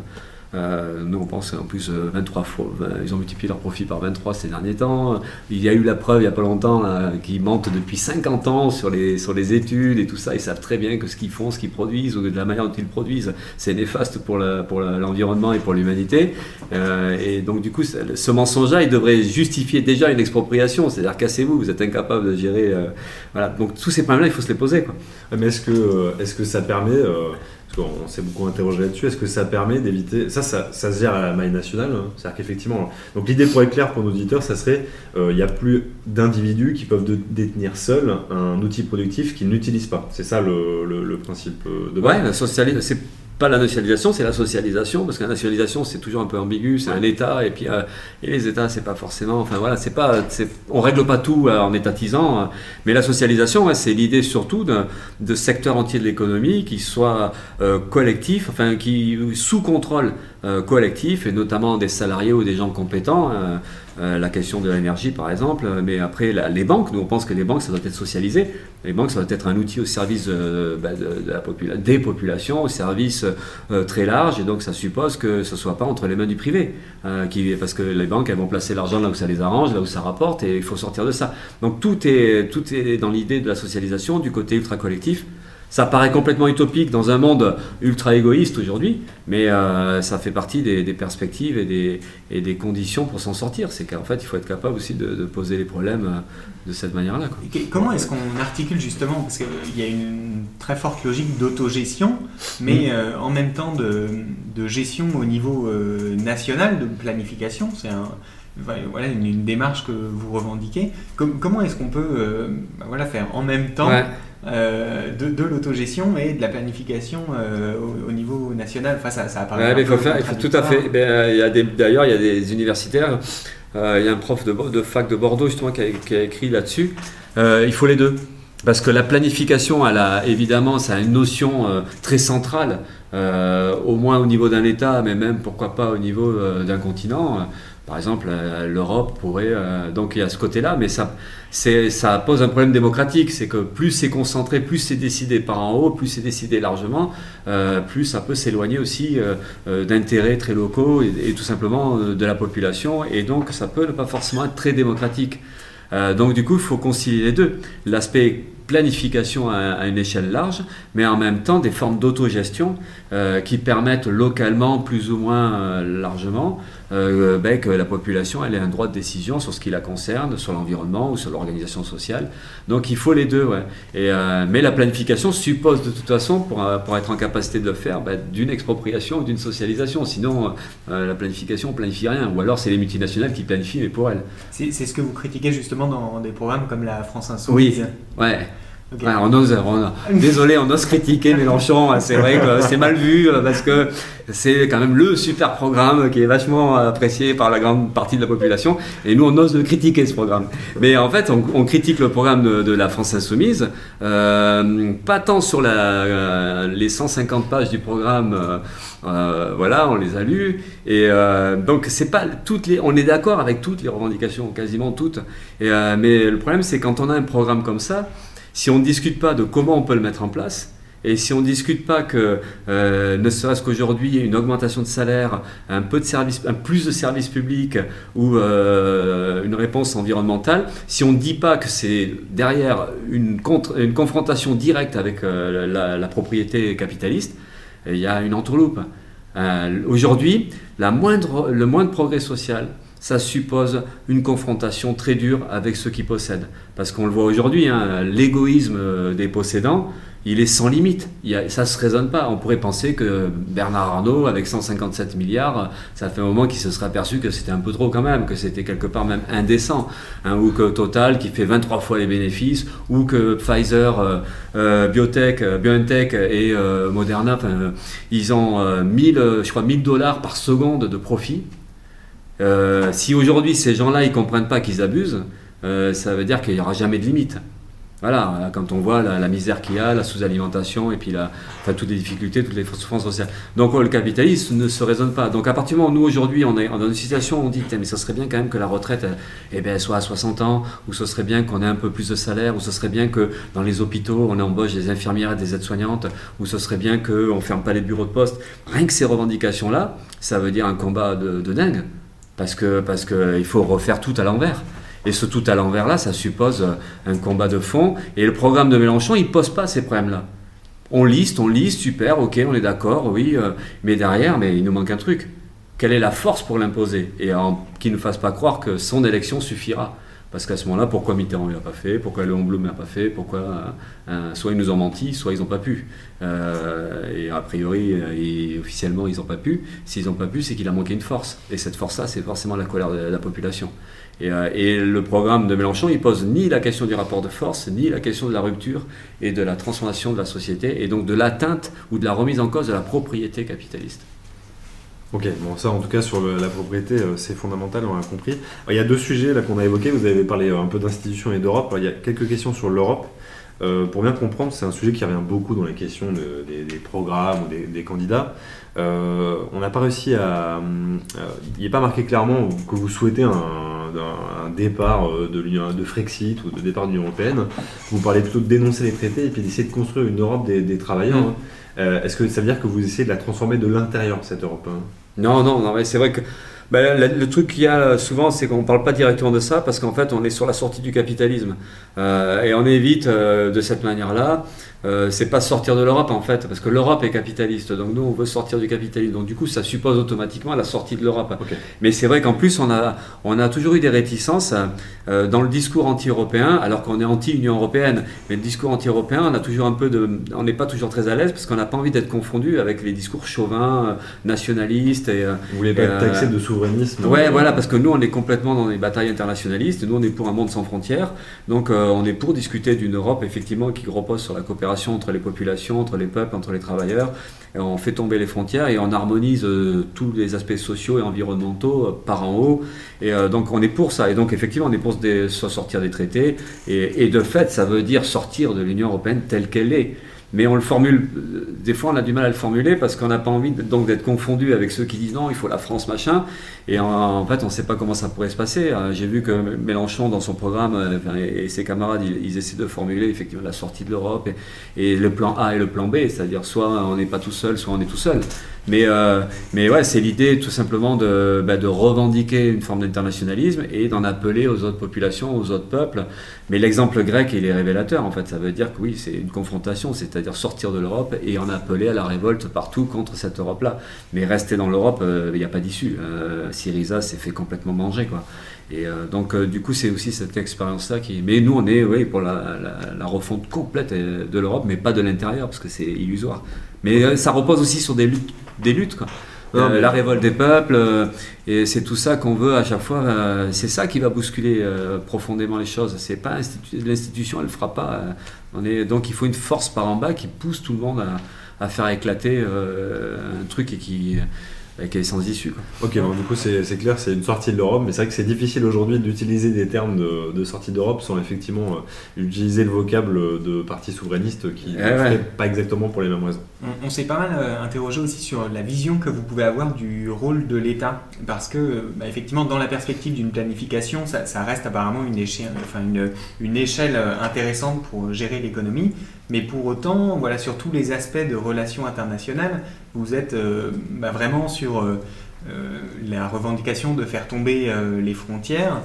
Euh, nous, on pense en plus euh, 23 fois, vingt- ils ont multiplié leur profit par 23 ces derniers temps. Il y a eu la preuve il n'y a pas longtemps qu'ils mentent depuis 50 ans sur les, sur les études et tout ça. Ils savent très bien que ce qu'ils font, ce qu'ils produisent, ou de la manière dont ils produisent, c'est néfaste pour la- pour l'environnement et pour l'humanité. Euh, et donc, du coup, ce mensonge-là, il devrait justifier déjà une expropriation. C'est-à-dire, cassez-vous, vous êtes incapable de gérer. euh, voilà. Donc, tous ces problèmes-là, il faut se les poser. Quoi. Mais est-ce que, euh, est-ce que ça permet, euh, qu'on s'est beaucoup interrogé là-dessus, est-ce que ça permet d'éviter, ça, ça, se gère à la maille nationale, hein. c'est-à-dire qu'effectivement, donc l'idée pour être claire pour nos auditeurs, ça serait, euh, il n'y a plus d'individus qui peuvent détenir seuls un outil productif qu'ils n'utilisent pas. C'est ça le, principe euh, de base. Ouais, la sociali- c'est pas la nationalisation, c'est la socialisation, parce que la nationalisation c'est toujours un peu ambigu, c'est un État, et puis euh, et les États c'est pas forcément, enfin voilà, c'est pas, on règle pas tout euh, en étatisant, euh, mais la socialisation, c'est l'idée surtout de secteurs entiers de l'économie qui soient euh, collectifs, enfin qui sous contrôle collectif, et notamment des salariés ou des gens compétents. euh, euh, la question de l'énergie par exemple, euh, mais après les banques, nous on pense que les banques ça doit être socialisé. Les banques ça doit être un outil au service euh, bah, de, la des populations, au service euh, très large, et donc ça suppose que ce soit pas entre les mains du privé, euh, qui, parce que les banques elles vont placer l'argent là où ça les arrange, là où ça rapporte, et il faut sortir de ça. Donc tout est, tout est dans l'idée de la socialisation, du côté ultra collectif. Ça paraît complètement utopique dans un monde ultra égoïste aujourd'hui, mais euh, ça fait partie des, des perspectives et des, et des conditions pour s'en sortir. C'est qu'en fait, il faut être capable aussi de, de poser les problèmes euh, de cette manière-là. quoi. Comment est-ce qu'on articule justement? Parce qu'il y a une très forte logique d'autogestion, mais euh, en même temps de, de gestion au niveau euh, national, de planification. C'est un, voilà, une, une démarche que vous revendiquez. Com- comment est-ce qu'on peut euh, bah voilà, faire en même temps Ouais. Euh, de, de l'autogestion et de la planification euh, au, au niveau national Enfin, ça, ça apparaît Ouais, mais il faut faire, il faut tout à fait. des- D'ailleurs, il y a des universitaires. euh, il y a un prof de, fac de Bordeaux justement qui a, qui a écrit là-dessus. Il faut les deux. Parce que la planification, elle a, évidemment, ça a une notion euh, très centrale, euh, au moins au niveau d'un État, mais même pourquoi pas au niveau euh, d'un continent. Par exemple, l'Europe pourrait. donc il y a ce côté-là, mais ça, ça pose un problème démocratique. C'est que plus c'est concentré, plus c'est décidé par en haut, plus c'est décidé largement, euh, plus ça peut s'éloigner aussi euh, euh, d'intérêts très locaux et, tout simplement de la population. Et donc ça peut ne pas forcément être très démocratique. Donc du coup, il faut concilier les deux. L'aspect planification à, une échelle large, mais en même temps des formes d'autogestion qui permettent localement, plus ou moins largement, euh, ben, que la population elle ait un droit de décision sur ce qui la concerne, sur l'environnement ou sur l'organisation sociale. Donc il faut les deux. Ouais. Et, euh, mais la planification suppose de toute façon, pour, euh, pour être en capacité de le faire, ben, d'une expropriation ou d'une socialisation. Sinon, euh, la planification, on planifie rien. Ou alors c'est les multinationales qui planifient, mais pour elles. C'est ce que vous critiquez justement dans des programmes comme la France Insoumise. Ouais. On ose, désolé, on ose critiquer Mélenchon. Hein, c'est vrai que c'est mal vu euh, parce que c'est quand même le super programme qui est vachement apprécié par la grande partie de la population. Et nous, on ose critiquer ce programme. Mais en fait, on, critique le programme de, la France Insoumise, euh, pas tant sur la, euh, les 150 pages du programme. voilà, on les a lus. Et donc, c'est pas toutes les. On est d'accord avec toutes les revendications, quasiment toutes. Et, mais le problème, c'est quand on a un programme comme ça si on ne discute pas de comment on peut le mettre en place, et si on ne discute pas que, euh, ne serait-ce qu'aujourd'hui, une augmentation de salaire, un peu de service, un plus de services publics ou euh, une réponse environnementale, si on ne dit pas que c'est derrière une, confrontation directe avec euh, la, propriété capitaliste, il y a une entourloupe. Aujourd'hui, le moindre progrès social, ça suppose une confrontation très dure avec ceux qui possèdent. Parce qu'on le voit aujourd'hui, hein, l'égoïsme euh, des possédants, il est sans limite. ça ne se raisonne pas. On pourrait penser que Bernard Arnault, avec 157 milliards, ça fait un moment qu'il se serait aperçu que c'était un peu trop quand même, que c'était quelque part même indécent. Hein, ou que Total, qui fait 23 fois les bénéfices, ou que Pfizer, euh, euh, Biotech, BioNTech et Moderna, ils ont 1000, je crois, 1000 dollars par seconde de profit. Si aujourd'hui ces gens-là ils comprennent pas qu'ils abusent, ça veut dire qu'il n'y aura jamais de limite. Voilà, quand on voit la, misère qu'il y a, la sous-alimentation et puis la, enfin, toutes les difficultés, toutes les souffrances sociales. Donc le capitalisme ne se raisonne pas. Donc à partir du moment où nous aujourd'hui on est dans une situation où on dit mais ce serait bien quand même que la retraite eh bien, soit à 60 ans, ou ce serait bien qu'on ait un peu plus de salaire, ou ce serait bien que dans les hôpitaux on embauche des infirmières et des aides-soignantes, ou ce serait bien qu'on ne ferme pas les bureaux de poste. Rien que ces revendications-là, ça veut dire un combat de, dingue parce que parce qu'il faut refaire tout à l'envers. Et ce tout à l'envers là, ça suppose un combat de fond. Et le programme de Mélenchon, il pose pas ces problèmes-là. On liste, on liste, super, ok, on est d'accord, oui, euh, mais derrière, mais il nous manque un truc. Quelle est la force pour l'imposer? Et qui ne fasse pas croire que son élection suffira. Parce qu'à ce moment-là, pourquoi Mitterrand ne l'a pas fait? Pourquoi Léon Blum ne l'a pas fait? Pourquoi euh, euh, soit ils nous ont menti, soit ils n'ont pas pu. Euh, et a priori, et officiellement, ils n'ont pas pu. S'ils n'ont pas pu, c'est qu'il a manqué une force. Et cette force-là, c'est forcément la colère de la population. Et, et, le programme de Mélenchon, il pose ni la question du rapport de force, ni la question de la rupture et de la transformation de la société, et donc de l'atteinte ou de la remise en cause de la propriété capitaliste. Ok, bon ça en tout cas sur la propriété euh, c'est fondamental, on a compris. il y a deux sujets là qu'on a évoqués, vous avez parlé euh, un peu d'institutions et d'Europe, il y a quelques questions sur l'Europe. Euh, pour bien comprendre, c'est un sujet qui revient beaucoup dans les questions des, programmes ou des, candidats. On n'a pas réussi à... il n'est pas marqué clairement que vous souhaitez un, départ de, l'Union, de Frexit ou de départ de l'Union Européenne. Vous parlez plutôt de dénoncer les traités et puis d'essayer de construire une Europe des, travailleurs. Mmh. Hein. Est-ce que ça veut dire que vous essayez de la transformer de l'intérieur, cette Europe hein? Non, non, non, mais c'est vrai que ben, le, truc qu'il y a souvent, c'est qu'on ne parle pas directement de ça parce qu'en fait, on est sur la sortie du capitalisme. Euh, et on évite euh, de cette manière-là euh, c'est pas sortir de l'Europe en fait, parce que l'Europe est capitaliste, donc nous on veut sortir du capitalisme, donc du coup ça suppose automatiquement la sortie de l'Europe. Mais c'est vrai qu'en plus on a, on a toujours eu des réticences euh, dans le discours anti-européen, alors qu'on est anti-Union européenne, mais le discours anti-européen, on a toujours un peu de, on n'est pas toujours très à l'aise parce qu'on n'a pas envie d'être confondu avec les discours chauvins, euh, nationalistes et. Vous voulez pas être taxé de souverainisme Ouais, voilà, parce que nous on est complètement dans les batailles internationalistes, nous on est pour un monde sans frontières, donc on est pour discuter d'une Europe effectivement qui repose sur la coopération entre les populations, entre les peuples, entre les travailleurs. On fait tomber les frontières et on harmonise euh, tous les aspects sociaux et environnementaux euh, par en haut. Et euh, donc on est pour ça. Et donc effectivement, on est pour se, sortir des traités. Et, de fait, ça veut dire sortir de l'Union européenne telle qu'elle est mais on le formule, des fois on a du mal à le formuler parce qu'on n'a pas envie donc d'être confondu avec ceux qui disent non, il faut la France, machin, et en, fait on ne sait pas comment ça pourrait se passer. Euh, j'ai vu que Mélenchon dans son programme euh, et, ses camarades, ils, essaient de formuler effectivement la sortie de l'Europe et, le plan A et le plan B, c'est-à-dire soit on n'est pas tout seul, soit on est tout seul. Mais, euh, mais ouais, c'est l'idée tout simplement de, bah, de revendiquer une forme d'internationalisme et d'en appeler aux autres populations, aux autres peuples. Mais l'exemple grec, il est révélateur en fait. Ça veut dire que oui, c'est une confrontation, c'est-à-dire sortir de l'Europe et en appeler à la révolte partout contre cette Europe-là. Mais rester dans l'Europe, euh, il n'y a pas d'issue. Euh, Syriza s'est fait complètement manger quoi. Et euh, donc, du coup, c'est aussi cette expérience-là qui. Mais nous, on est oui, pour la, refonte complète de l'Europe, mais pas de l'intérieur, parce que c'est illusoire. Mais ça repose aussi sur des luttes des luttes. La révolte des peuples, et c'est tout ça qu'on veut à chaque fois. c'est ça qui va bousculer profondément les choses. C'est pas l'institution, elle le fera pas. on est, donc il faut une force par en bas qui pousse tout le monde à, à faire éclater un truc et qui qui est sans issue. Ok, du coup c'est clair, c'est une sortie de l'Europe, mais c'est vrai que c'est difficile aujourd'hui d'utiliser des termes de, sortie d'Europe sans effectivement euh, utiliser le vocable de partis souverainistes qui ne pas exactement pour les mêmes raisons. On, s'est pas mal euh, interrogé aussi sur la vision que vous pouvez avoir du rôle de l'État, parce que euh, bah, effectivement dans la perspective d'une planification, ça, reste apparemment une échelle, enfin une, une échelle intéressante pour gérer l'économie. Mais pour autant, voilà, sur tous les aspects de relations internationales, vous êtes euh, bah, vraiment sur euh, euh, la revendication de faire tomber les frontières.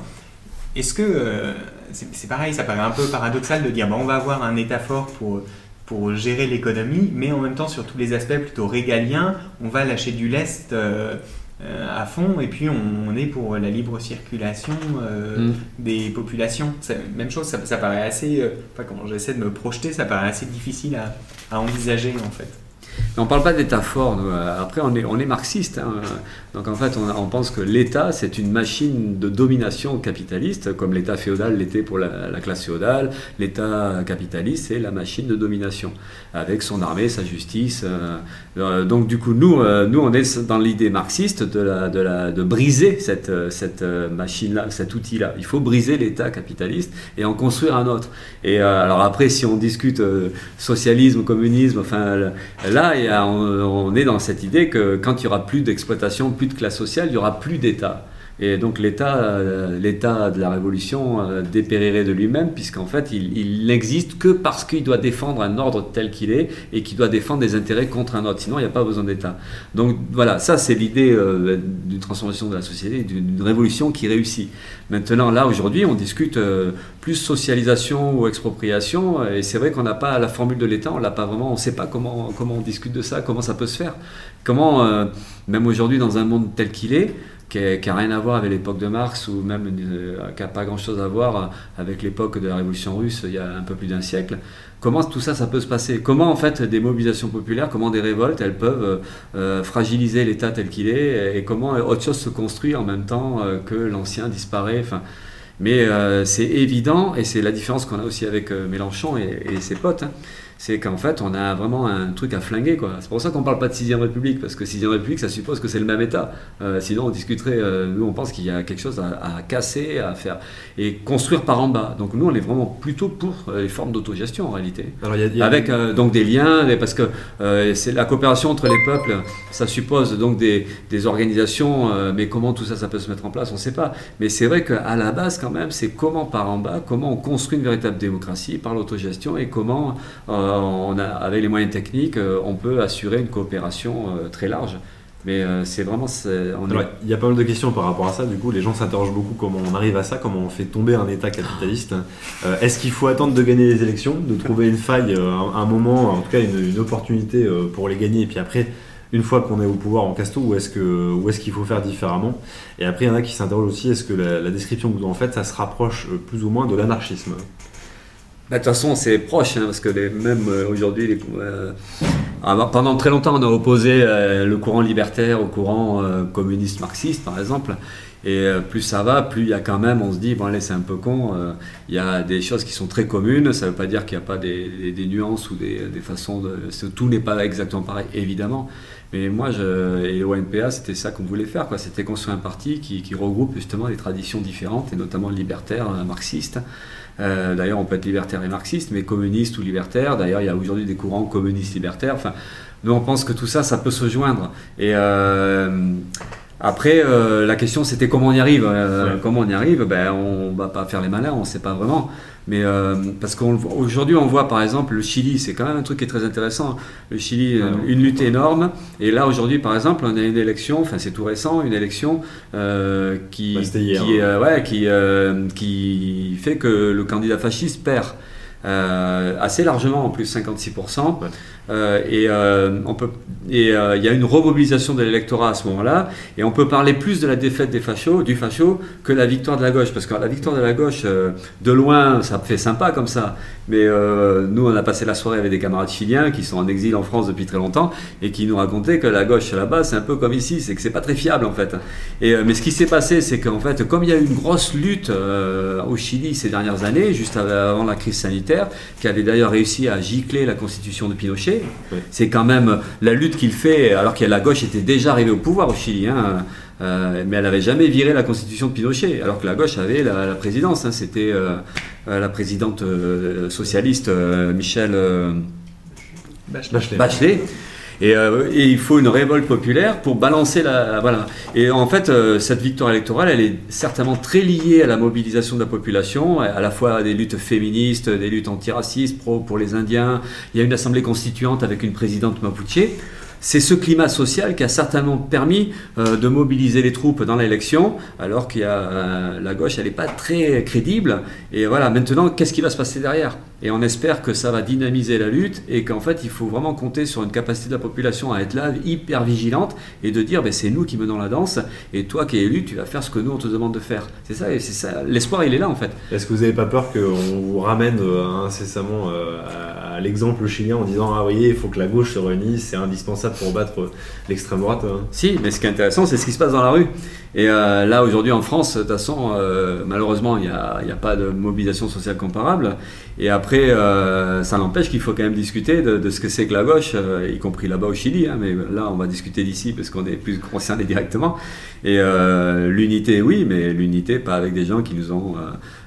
Est-ce que c'est pareil, ça paraît un peu paradoxal de dire bah, on va avoir un État fort pour, pour gérer l'économie, mais en même temps sur tous les aspects plutôt régaliens, on va lâcher du lest à fond et puis on, est pour la libre circulation euh, mm. des populations. Même chose, ça, paraît assez, euh, quand j'essaie de me projeter, ça paraît assez difficile à, à envisager en fait on ne parle pas d'État fort. Euh, après, on est, marxiste. Hein. Donc en fait, on, pense que l'État, c'est une machine de domination capitaliste, comme l'État féodal l'était pour la, classe féodale. L'État capitaliste, c'est la machine de domination, avec son armée, sa justice. Euh, euh, donc du coup, nous, nous on est dans l'idée marxiste de, briser cette machine-là, cet outil-là. Il faut briser l'État capitaliste et en construire un autre. Et alors après, si on discute socialisme, communisme, enfin là, on, est dans cette idée que quand il y aura plus d'exploitation, plus de classe sociale, il y aura plus d'État. Et donc l'État, euh, l'État de la Révolution euh, dépérirait de lui-même, puisqu'en fait, il, n'existe que parce qu'il doit défendre un ordre tel qu'il est et qu'il doit défendre des intérêts contre un autre. Sinon, il n'y a pas besoin d'État. Donc voilà, ça c'est l'idée euh, d'une transformation de la société, d'une révolution qui réussit. Maintenant, là, aujourd'hui, on discute plus socialisation ou expropriation, et c'est vrai qu'on n'a pas la formule de l'État, on l'a pas vraiment, on ne sait pas comment on discute de ça, comment ça peut se faire. Comment, même aujourd'hui, dans un monde tel qu'il est, qui n'a rien à voir avec l'époque de Marx ou même euh, qui n'a pas grand-chose à voir avec l'époque de la Révolution russe il y a un peu plus d'un siècle. Comment tout ça, ça peut se passer? Comment en fait des mobilisations populaires, comment des révoltes, elles peuvent euh, euh, fragiliser l'État tel qu'il est et comment autre chose se construit en même temps que l'ancien disparaît? Enfin, mais c'est évident, et c'est la différence qu'on a aussi avec Mélenchon et, ses potes, hein c'est qu'en fait, on a vraiment un truc à flinguer. Quoi. C'est pour ça qu'on ne parle pas de 6 République, parce que 6 République, ça suppose que c'est le même État. Euh, sinon, on discuterait, euh, nous, on pense qu'il y a quelque chose à, casser, à faire, et construire par en bas. Donc, nous, on est vraiment plutôt pour euh, les formes d'autogestion, en réalité. Avec donc des liens, parce que c'est la coopération entre les peuples, ça suppose donc des, des organisations, mais comment tout ça, ça peut se mettre en place, on ne sait pas. Mais c'est vrai qu'à la base, quand même, c'est comment par en bas, comment on construit une véritable démocratie par l'autogestion, et comment on a, avec les moyens techniques, euh, on peut assurer une coopération euh, très large. Mais c'est vraiment. Il y a pas mal de questions par rapport à ça. Du coup, les gens s'interrogent beaucoup comment on arrive à ça, comment on fait tomber un État capitaliste. Est-ce qu'il faut attendre de gagner les élections, de trouver une faille, un, moment, en tout cas une, opportunité pour les gagner, et puis après, une fois qu'on est au pouvoir, on casse tout, ou est-ce qu'il faut faire différemment? Et après, il y en a qui s'interrogent aussi est-ce que la, description que vous en faites, ça se rapproche plus ou moins de l'anarchisme? De toute façon, c'est proche, hein, parce que les, même euh, aujourd'hui, euh, pendant très longtemps, on a opposé euh, le courant libertaire au courant communiste marxiste, par exemple. Et plus ça va, plus il y a quand même, on se dit, bon allez, c'est un peu con, il y a des choses qui sont très communes, ça ne veut pas dire qu'il n'y a pas des, des, nuances ou des, des façons de... Tout n'est pas exactement pareil, évidemment. Mais moi, je, et l'ONPA, c'était ça qu'on voulait faire, quoi. C'était construire un parti qui, qui, regroupe justement des traditions différentes, et notamment libertaires, marxistes. Euh, d'ailleurs, on peut être libertaire et marxiste, mais communiste ou libertaire. D'ailleurs, il y a aujourd'hui des courants communistes libertaires. Enfin, nous, on pense que tout ça, ça peut se joindre. Et euh, après, euh, la question, c'était comment on y arrive. Comment on y arrive ben, On ne va pas faire les malins, on ne sait pas vraiment. Mais euh, parce qu'aujourd'hui, on, voit par exemple le Chili, c'est quand même un truc qui est très intéressant. Le Chili, euh, une lutte énorme. Et là, aujourd'hui, par exemple, on a une élection, enfin c'est tout récent, une élection euh, qui, qui, hein. ouais, qui, qui fait que le candidat fasciste perd. assez largement, en plus 56%. Et on peut et il y a une remobilisation de l'électorat à ce moment-là, et on peut parler plus de la défaite des fachos, du facho, que la victoire de la gauche, parce que la victoire de la gauche, de loin, ça fait sympa comme ça, mais nous, on a passé la soirée avec des camarades chiliens qui sont en exil en France depuis très longtemps, et qui nous racontaient que la gauche là-bas, c'est un peu comme ici, c'est que c'est pas très fiable en fait. Et, mais ce qui s'est passé, c'est qu'en fait, comme il y a eu une grosse lutte au Chili ces dernières années, juste avant la crise sanitaire, qui avait d'ailleurs réussi à gicler la constitution de Pinochet. C'est quand même la lutte qu'il fait, alors que la gauche était déjà arrivée au pouvoir au Chili, hein, euh, mais elle n'avait jamais viré la constitution de Pinochet, alors que la gauche avait la, présidence. Hein. C'était euh, euh, la présidente socialiste Michel Bachelet euh, et, il faut une révolte populaire pour balancer la. Voilà. Et en fait, euh, cette victoire électorale, elle est certainement très liée à la mobilisation de la population, à la fois des luttes féministes, des luttes antiracistes, pro pour les Indiens. Il y a une assemblée constituante avec une présidente mapuche c'est ce climat social qui a certainement permis euh, de mobiliser les troupes dans l'élection, alors a euh, la gauche, elle n'est pas très crédible. Et voilà, maintenant, qu'est-ce qui va se passer derrière? Et on espère que ça va dynamiser la lutte et qu'en fait, il faut vraiment compter sur une capacité de la population à être là, hyper vigilante, et de dire, ben, c'est nous qui menons la danse, et toi qui es élu, tu vas faire ce que nous on te demande de faire. C'est ça, c'est ça. L'espoir, il est là en fait. Est-ce que vous n'avez pas peur qu'on vous ramène euh, incessamment à, l'exemple chilien en disant, ah oui, il faut que la gauche se réunisse, c'est indispensable pour battre l'extrême droite. Hein. Si, mais ce qui est intéressant, c'est ce qui se passe dans la rue. Et euh, là, aujourd'hui, en France, de toute façon, euh, malheureusement, il n'y a, pas de mobilisation sociale comparable. Et après, euh, ça n'empêche qu'il faut quand même discuter de, ce que c'est que la gauche, y compris là-bas au Chili. Hein, mais là, on va discuter d'ici parce qu'on est plus concerné directement. Et l'unité, oui, mais l'unité, pas avec des gens qui nous ont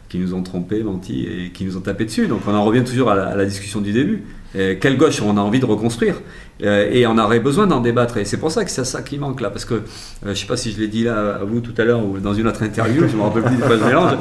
qui nous ont trompés, menti et qui nous ont tapé dessus. Donc on en revient toujours à la discussion du début. Euh, quelle gauche on a envie de reconstruire? euh, et on aurait besoin d'en débattre. Et c'est pour ça que c'est ça qui manque là parce que euh, je ne sais pas si je l'ai dit là à vous tout à l'heure ou dans une autre interview je me rappelle plus de quoi je mélange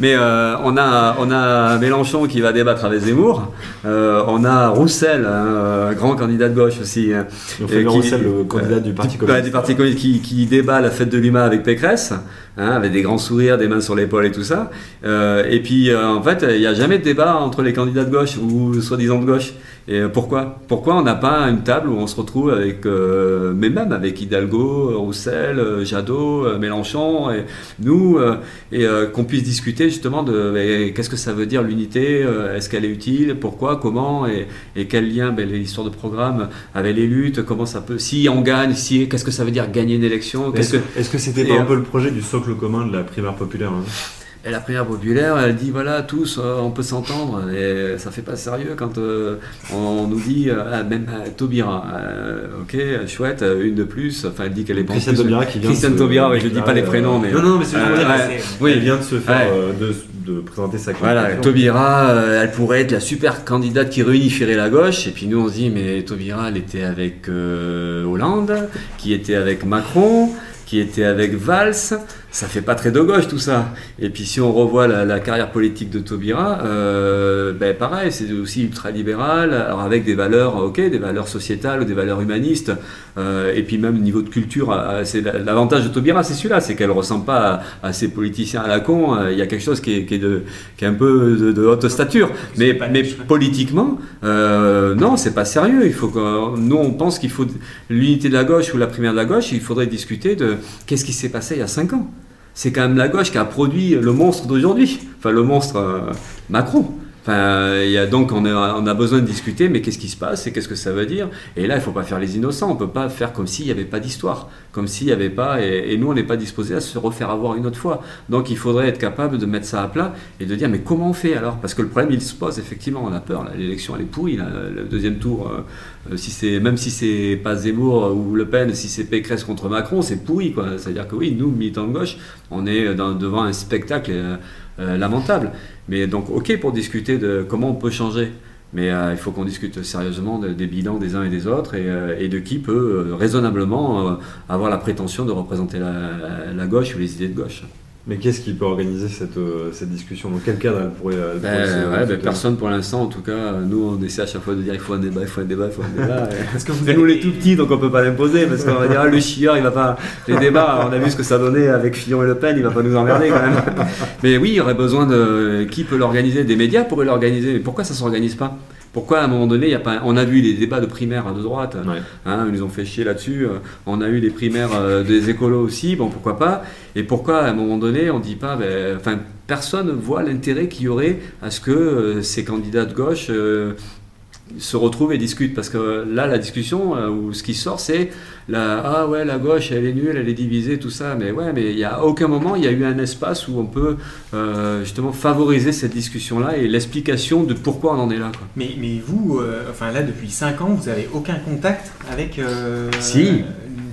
mais on a on a Mélenchon qui va débattre avec Zemmour on a Roussel un grand candidat de gauche aussi hein, qui, Roussel le candidat du Parti communiste. Du Parti communiste qui, qui, débat la fête de l'UMA avec Pécresse hein, avec des grands sourires des mains sur l'épaule et tout ça. Et puis en fait il n'y a jamais de débat entre les candidats de gauche ou soi-disant de gauche et euh, pourquoi Pourquoi on n'a pas une table où on se retrouve avec, euh, mais même avec Hidalgo, Roussel, euh, Jadot, Mélenchon, et nous, et qu'on puisse discuter justement de qu'est-ce que ça veut dire l'unité, est-ce qu'elle est utile, pourquoi, comment, et, et quel lien ben, l'histoire de programme avec les luttes, comment ça peut, si on gagne, si, qu'est-ce que ça veut dire gagner une élection Est-ce que, que c'était pas un peu le projet du socle commun de la primaire populaire hein? Et la primaire populaire, elle dit voilà, tous, euh, on peut s'entendre. Et ça fait pas sérieux quand euh, on, nous dit, euh, ah, même Taubira, ok, chouette, une de plus. Enfin, elle dit qu'elle est pas Christiane Taubira qui vient Christiane Taubira, oui, je dis pas les prénoms, mais. Non, non, mais c'est oui. Elle vient de se faire, de, présenter sa candidature. Voilà, Taubira, elle pourrait être la super candidate qui réunifierait la gauche. Et puis nous, on se dit, mais Taubira, elle était avec Hollande, qui était avec Macron qui était avec Valls, ça fait pas très de gauche tout ça. Et puis si on revoit la, carrière politique de Taubira, euh, ben pareil, c'est aussi ultra libéral, alors avec des valeurs, ok, des valeurs sociétales ou des valeurs humanistes, euh, et puis même niveau de culture, euh, c'est l'avantage de Taubira, c'est celui-là, c'est qu'elle ressemble pas à, ces politiciens à la con. Il y a quelque chose qui est, de, qui est un peu de, haute stature, mais, mais politiquement, non, c'est pas sérieux. Il faut que nous on pense qu'il faut l'unité de la gauche ou la primaire de la gauche, il faudrait discuter de qu'est-ce qui s'est passé il y a cinq ans c'est quand même la gauche qui a produit le monstre d'aujourd'hui, enfin le monstre euh, Macron. Enfin, il y a donc on a, besoin de discuter, mais qu'est-ce qui se passe et qu'est-ce que ça veut dire? Et là, il ne faut pas faire les innocents. On ne peut pas faire comme s'il n'y avait pas d'histoire, comme s'il n'y avait pas. Et, nous, on n'est pas disposé à se refaire avoir une autre fois. Donc, il faudrait être capable de mettre ça à plat et de dire mais comment on fait alors? Parce que le problème, il se pose effectivement. On a peur. L'élection, elle est pourrie. Le deuxième tour, euh, euh, si c'est même si c'est pas Zemmour ou Le Pen, si c'est Pécresse contre Macron, c'est pourri. C'est-à-dire que oui, nous, militants de gauche, on est devant un spectacle. Euh, lamentable. Mais donc, ok pour discuter de comment on peut changer. Mais euh, il faut qu'on discute sérieusement des bilans des uns et des autres et, euh, de qui peut raisonnablement avoir la prétention de représenter la, gauche ou les idées de gauche. Mais qu'est-ce qui peut organiser cette, euh, cette discussion Dans quel cadre elle pourrait, ben, ben, Personne pour l'instant, en tout cas. Nous, on essaie à chaque fois de dire il faut un débat, il faut un débat, il faut un débat. parce que vous nous, les tout petits, donc on peut pas l'imposer, parce qu'on va dire ah, le chieur, il va pas. Les débats, on a vu ce que ça donnait avec Fillon et Le Pen, il va pas nous emmerder quand même. Mais oui, il y aurait besoin de. Qui peut l'organiser? Des médias pourraient l'organiser. Mais pourquoi ça s'organise pas? Pourquoi à un moment donné, il y a pas, on a vu les débats de primaires de droite, Ouais. hein, ils nous ont fait chier là-dessus. euh, On a eu les primaires euh, des écolos aussi, bon pourquoi pas? Et pourquoi à un moment donné, on dit pas, ben, enfin personne voit l'intérêt qu'il y aurait à ce que euh, ces candidats de gauche se retrouvent et discutent parce que là la discussion euh, ou ce qui sort c'est la ah ouais la gauche elle est nulle elle est divisée tout ça mais ouais mais il y a aucun moment il y a eu un espace où on peut euh, justement favoriser cette discussion là et l'explication de pourquoi on en est là quoi. Mais, mais vous, euh, enfin là, depuis 5 ans, vous avez aucun contact avec euh, Si. euh,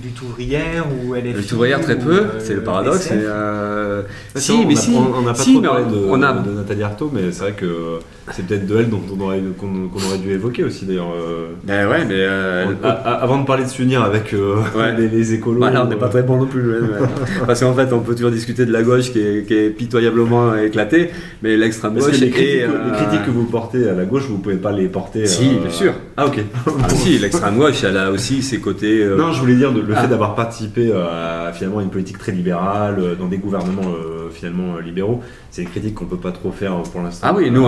Lutte ouvrière ou LFI Le ouvrière très peu, euh, c'est le paradoxe. Euh, Si, mais si, on n'a pas si, trop parlé de, on a, de Nathalie Arthaud, mais c'est vrai que c'est peut-être de elle dont on aurait, qu'on, qu'on aurait dû évoquer aussi d'ailleurs. euh. Ben ouais, mais euh, a- avant de parler de s'unir avec euh, Ouais. les, les écolos. On n'est pas très bon non plus. ouais, ouais. Parce qu'en fait, on peut toujours discuter de la gauche qui est, qui est pitoyablement éclatée, mais l'extrême gauche les critiques, est. euh, les critiques que vous portez à la gauche, vous pouvez pas les porter. Si, bien sûr. Ah ok. Ah si, l'extrême gauche, elle a aussi ses côtés. Non, je voulais dire le Ah. fait d'avoir participé à finalement une politique très libérale dans des gouvernements finalement libéraux, c'est une critique qu'on peut pas trop faire pour l'instant. Ah oui, nous,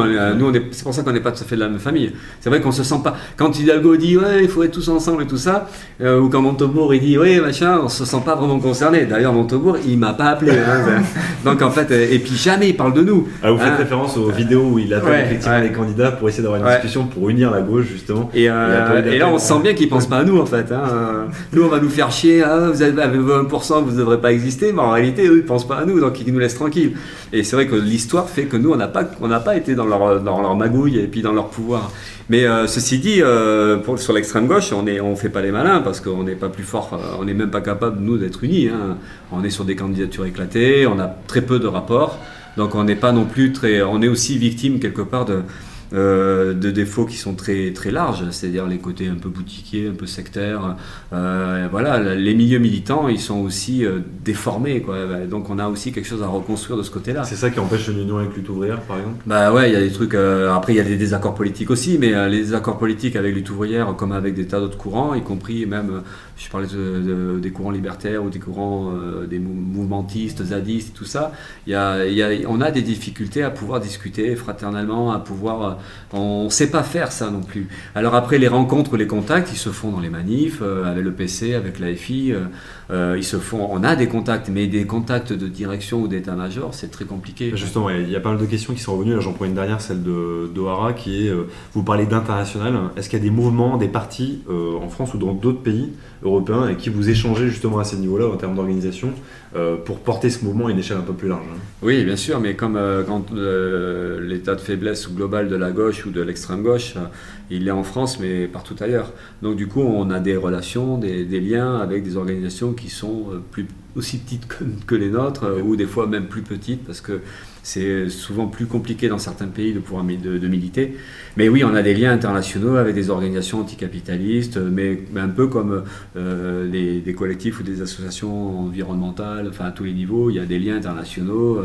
nous c'est pour ça qu'on n'est pas tout à fait de la même famille. C'est vrai qu'on se sent pas. Quand Hidalgo dit ouais, il faut être tous ensemble et tout ça, euh, ou quand Montebourg il dit ouais, machin, on se sent pas vraiment concerné. D'ailleurs, Montebourg, il m'a pas appelé. hein. Donc en fait, euh, et puis jamais il parle de nous. Ah, vous faites Hein. référence aux vidéos où il appelle Ouais, effectivement ouais. les candidats pour essayer d'avoir une Ouais. discussion pour unir la gauche justement. Et, euh, et là, on sent bien qu'ils pensent pas à nous en fait. hein. Nous, on va nous faire chier. Ah, vous avez avez 1%, vous ne devrez pas exister. Mais en réalité, eux, ils pensent pas à nous, donc ils nous laissent tranquilles. Et c'est vrai que l'histoire fait que nous, on n'a pas, pas été dans leur, dans leur magouille et puis dans leur pouvoir. Mais euh, ceci dit, euh, sur l'extrême gauche, on on fait pas les malins parce qu'on n'est pas plus fort. euh, on n'est même pas capable nous d'être unis. hein. On est sur des candidatures éclatées. On a très peu de rapports. Donc on n'est pas non plus très. On est aussi victime quelque part de euh, de défauts qui sont très, très larges, c'est-à-dire les côtés un peu boutiquiers, un peu sectaires. Euh, voilà, les milieux militants, ils sont aussi euh, déformés. Quoi. Donc on a aussi quelque chose à reconstruire de ce côté-là. C'est ça qui empêche une union avec lutte ouvrière par exemple? Bah ouais, il y a des trucs. après, il y a des désaccords politiques aussi, mais les désaccords politiques avec lutte ouvrière, comme avec des tas d'autres courants, y compris même, je parlais de- de- des courants libertaires ou des courants des mou- mouvementistes, zadistes, tout ça. Y a, y a- on a des difficultés à pouvoir discuter fraternellement, à pouvoir. On ne sait pas faire ça non plus. Alors après, les rencontres, les contacts, ils se font dans les manifs, euh, avec le PC, avec la FI. euh, euh, ils se font. On a des contacts, mais des contacts de direction ou d'état-major, c'est très compliqué. Justement, ouais, il y a pas mal de questions qui sont revenues. J'en prends une dernière, celle de d'Ohara, qui est euh, vous parlez d'international. Est-ce qu'il y a des mouvements, des partis en France ou dans d'autres pays européens avec qui vous échangez justement à ces niveaux-là en termes d'organisation pour porter ce mouvement à une échelle un peu plus large hein? Oui, bien sûr, mais comme quand l'état de faiblesse global de la gauche ou de l'extrême gauche, euh, il est en France, mais partout ailleurs. Donc du coup, on a des relations, des, liens avec des organisations qui sont euh, plus, aussi petites que, les nôtres, euh, ou des fois même plus petites, parce que c'est souvent plus compliqué dans certains pays de pouvoir de, militer. Mais oui, on a des liens internationaux avec des organisations anticapitalistes, mais, un peu comme des collectifs ou des associations environnementales, enfin à tous les niveaux, il y a des liens internationaux.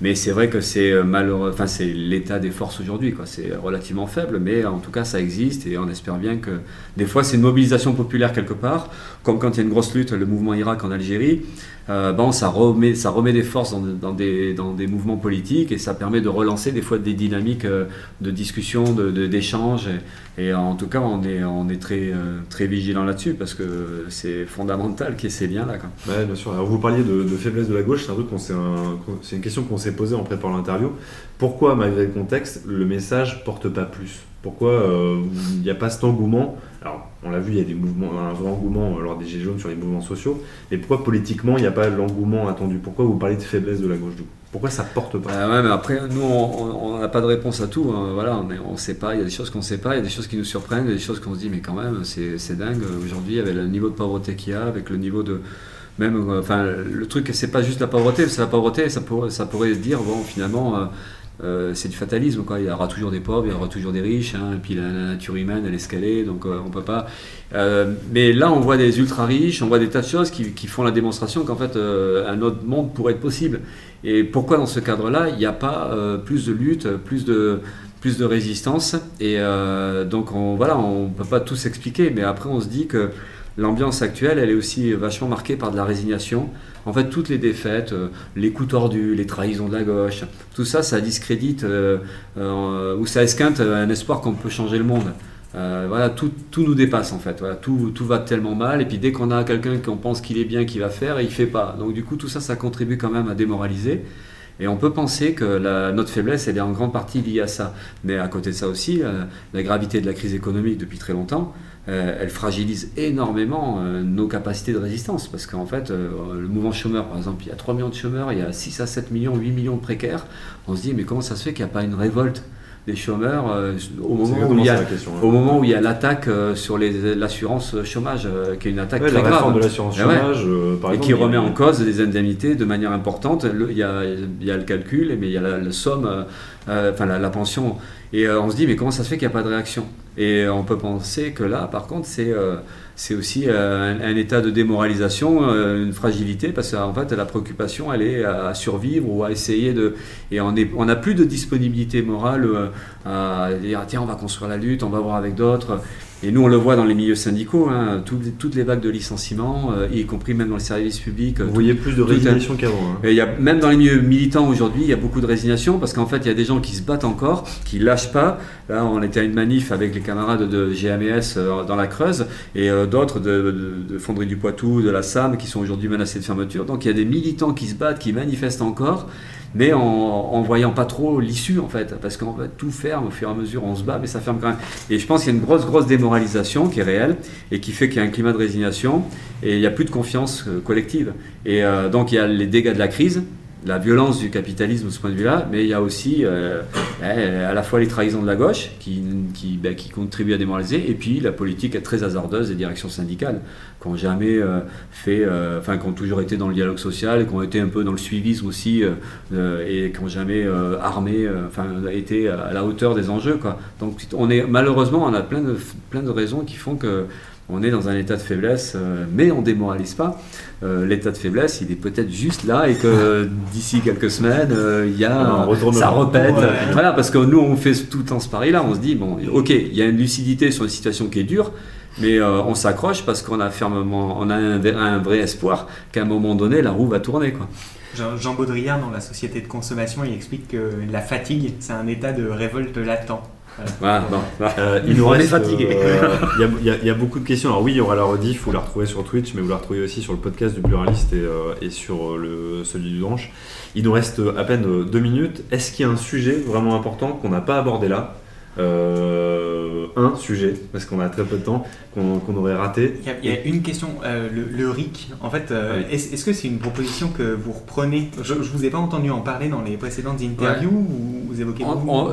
Mais c'est vrai que c'est euh, malheureux, enfin c'est l'état des forces aujourd'hui. C'est relativement faible, mais en tout cas ça existe et on espère bien que des fois c'est une mobilisation populaire quelque part, comme quand il y a une grosse lutte, le mouvement Irak en Algérie. euh, bon, ça remet, des forces dans, des, mouvements politiques et ça permet de relancer des fois des dynamiques euh, de discussion, de- de- d'échange. Et, en tout cas, on est, très, euh, très vigilant là-dessus parce que c'est fondamental qu'il y ait ces liens-là. Ouais, bien sûr. Alors, vous parliez de, faiblesse de la gauche, c'est un une question qu'on s'est posée en préparant l'interview. Pourquoi, malgré le contexte, le message porte pas plus? Pourquoi euh, il n'y a pas cet engouement? Alors, on l'a vu, il y a des mouvements, un vrai engouement euh, lors des Gilets jaunes sur les mouvements sociaux. Mais pourquoi politiquement, il n'y a pas l'engouement attendu? Pourquoi vous parlez de faiblesse de la gauche du coup? Pourquoi ça porte pas Bah après, nous, on n'a pas de réponse à tout. hein. On ne sait pas. Il y a des choses qu'on ne sait pas, il y a des choses qui nous surprennent, il y a des choses qu'on se dit, mais quand même, c'est dingue. Aujourd'hui, avec le niveau de pauvreté qu'il y a, avec le niveau de. Même, euh, enfin, le truc, c'est pas juste la pauvreté, c'est la pauvreté, ça, pourrait- ça pourrait dire, bon, finalement. euh, euh, c'est du fatalisme, quoi. il y aura toujours des pauvres, il y aura toujours des riches, hein, et puis la, nature humaine elle est escalée, donc euh, on peut pas. Euh, mais là on voit des ultra riches, on voit des tas de choses qui, qui font la démonstration qu'en fait euh, un autre monde pourrait être possible. Et pourquoi dans ce cadre-là il n'y a pas plus de lutte, plus de plus de résistance? Et donc on, voilà, on peut pas tout s'expliquer, mais après on se dit que l'ambiance actuelle, elle est aussi vachement marquée par de la résignation. En fait, toutes les défaites, euh, les coups tordus, les trahisons de la gauche, tout ça, ça discrédite euh, euh, ou ça esquinte un espoir qu'on peut changer le monde. voilà, tout, tout, nous dépasse en fait. Tout, tout, va tellement mal. Et puis dès qu'on a quelqu'un qu'on pense qu'il est bien, qu'il va faire, il fait pas. Donc du coup, tout ça, ça contribue quand même à démoraliser. Et on peut penser que notre faiblesse, elle est en grande partie liée à ça. Mais à côté de ça aussi, la gravité de la crise économique depuis très longtemps, euh, elle fragilise énormément euh, nos capacités de résistance. Parce qu'en fait, euh, le mouvement chômeur, par exemple, il y a 3 millions de chômeurs, il y a 6 à 7 millions, 8 millions de précaires. On se dit, mais comment ça se fait qu'il n'y a pas une révolte des chômeurs au, moment où il y a, au moment où il y a l'attaque sur l'assurance chômage, qui est une attaque très grave. de l'assurance chômage, par et qui remet en cause des indemnités de manière importante. il, y a, il, y a, le calcul, mais il y a la, somme, enfin la, pension. Et on se dit, mais comment ça se fait qu'il n'y a pas de réaction? Et on peut penser que là, par contre, c'est euh, c'est aussi euh, un, état de démoralisation, euh, une fragilité, parce qu'en fait, la préoccupation, elle est à, survivre ou à essayer de... Et on n'a plus de disponibilité morale à dire, tiens, on va construire la lutte, on va voir avec d'autres. Et nous, on le voit dans les milieux syndicaux, hein, toutes, toutes, les vagues de licenciements, euh, y compris même dans les services publics. Vous voyez plus de résignation qu'avant. Hein. Il y a, même dans les milieux militants aujourd'hui, il y a beaucoup de résignation parce qu'en fait, il y a des gens qui se battent encore, qui lâchent pas. Là, on était à une manif avec les camarades de GMS euh, dans la Creuse et euh, d'autres de, de, Fonderie du Poitou, de la SAM, qui sont aujourd'hui menacés de fermeture. Donc il y a des militants qui se battent, qui manifestent encore mais en, en, voyant pas trop l'issue en fait, parce qu'en fait tout ferme au fur et à mesure, on se bat, mais ça ferme quand même. Et je pense qu'il y a une grosse, grosse démoralisation qui est réelle et qui fait qu'il y a un climat de résignation et il n'y a plus de confiance euh, collective. Et euh, donc il y a les dégâts de la crise, la violence du capitalisme de ce point de vue-là, mais il y a aussi euh, eh, à la fois les trahisons de la gauche qui, ben, contribuent à démoraliser, et puis la politique très hasardeuse des directions syndicales qui n'ont jamais euh, fait, euh, enfin qui ont toujours été dans le dialogue social, qui ont été un peu dans le suivisme aussi, et qui n'ont jamais armé, enfin été à la hauteur des enjeux. Donc on est malheureusement on a plein de raisons qui font que on est dans un état de faiblesse, euh, mais on démoralise pas. Euh, l'état de faiblesse, il est peut-être juste là et que d'ici quelques semaines, euh, il y a, ça repète. Voilà, parce que nous, on fait tout le temps ce pari-là. On se dit, bon, ok, il y a une lucidité sur une situation qui est dure, mais on s'accroche parce qu'on a fermement, on a un, vrai espoir qu'à un moment donné, la roue va tourner. Quoi. Jean, Jean Baudrillard, dans la société de consommation, il explique que la fatigue, c'est un état de révolte latent. Euh, il nous reste, fatigué. Euh, il y, a beaucoup de questions. Alors oui, il y aura la rediff, vous la retrouvez sur Twitch, mais vous la retrouvez aussi sur le podcast du pluraliste et, euh, et sur le, celui du Dranche. Il nous reste à peine deux minutes. Est-ce qu'il y a un sujet vraiment important qu'on n'a pas abordé là? Euh, un sujet, parce qu'on a très peu de temps, qu'on aurait raté. Il y, a, une question, euh, le, RIC. En fait, euh, est-ce que c'est une proposition que vous reprenez? Je ne vous ai pas entendu en parler dans les précédentes interviews ou vous évoquez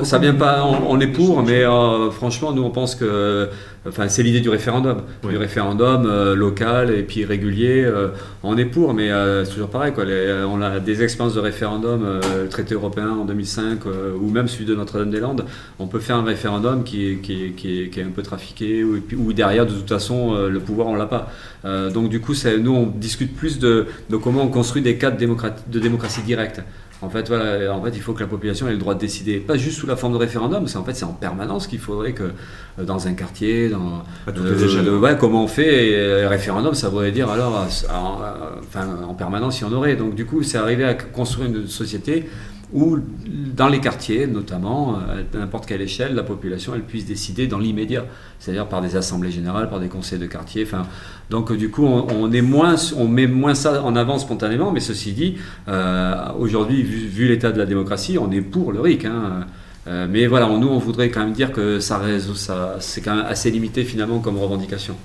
Ça vient pas, on, est pour, mais franchement, nous on pense que Enfin, c'est l'idée du référendum, du référendum euh, local et puis régulier. Euh, on est pour, mais euh, c'est toujours pareil. Quoi. on a des expériences de référendum, le traité européen en 2005 ou même celui de Notre-Dame-des-Landes. On peut faire un référendum qui est, qui est, qui est, un peu trafiqué ou, ou, derrière, de toute façon, le pouvoir, on l'a pas. donc, du coup, nous, on discute plus de, de, comment on construit des cadres de démocratie directe. En fait, voilà, en fait, il faut que la population ait le droit de décider, pas juste sous la forme de référendum, c'est en fait c'est en permanence qu'il faudrait que euh, dans un quartier, dans euh, comment on fait et, référendum, ça voudrait dire alors, enfin, en permanence il y en aurait. Donc du coup, c'est arrivé à construire une société où dans les quartiers, notamment, euh, à n'importe quelle échelle, la population elle puisse décider dans l'immédiat, c'est-à-dire par des assemblées générales, par des conseils de quartier. Enfin, donc du coup, on, est moins, on met moins ça en avant spontanément, mais ceci dit, euh, aujourd'hui, vu, l'état de la démocratie, on est pour le RIC. Hein. Euh, mais voilà, nous, on voudrait quand même dire que ça, ça c'est quand même assez limité finalement comme revendication.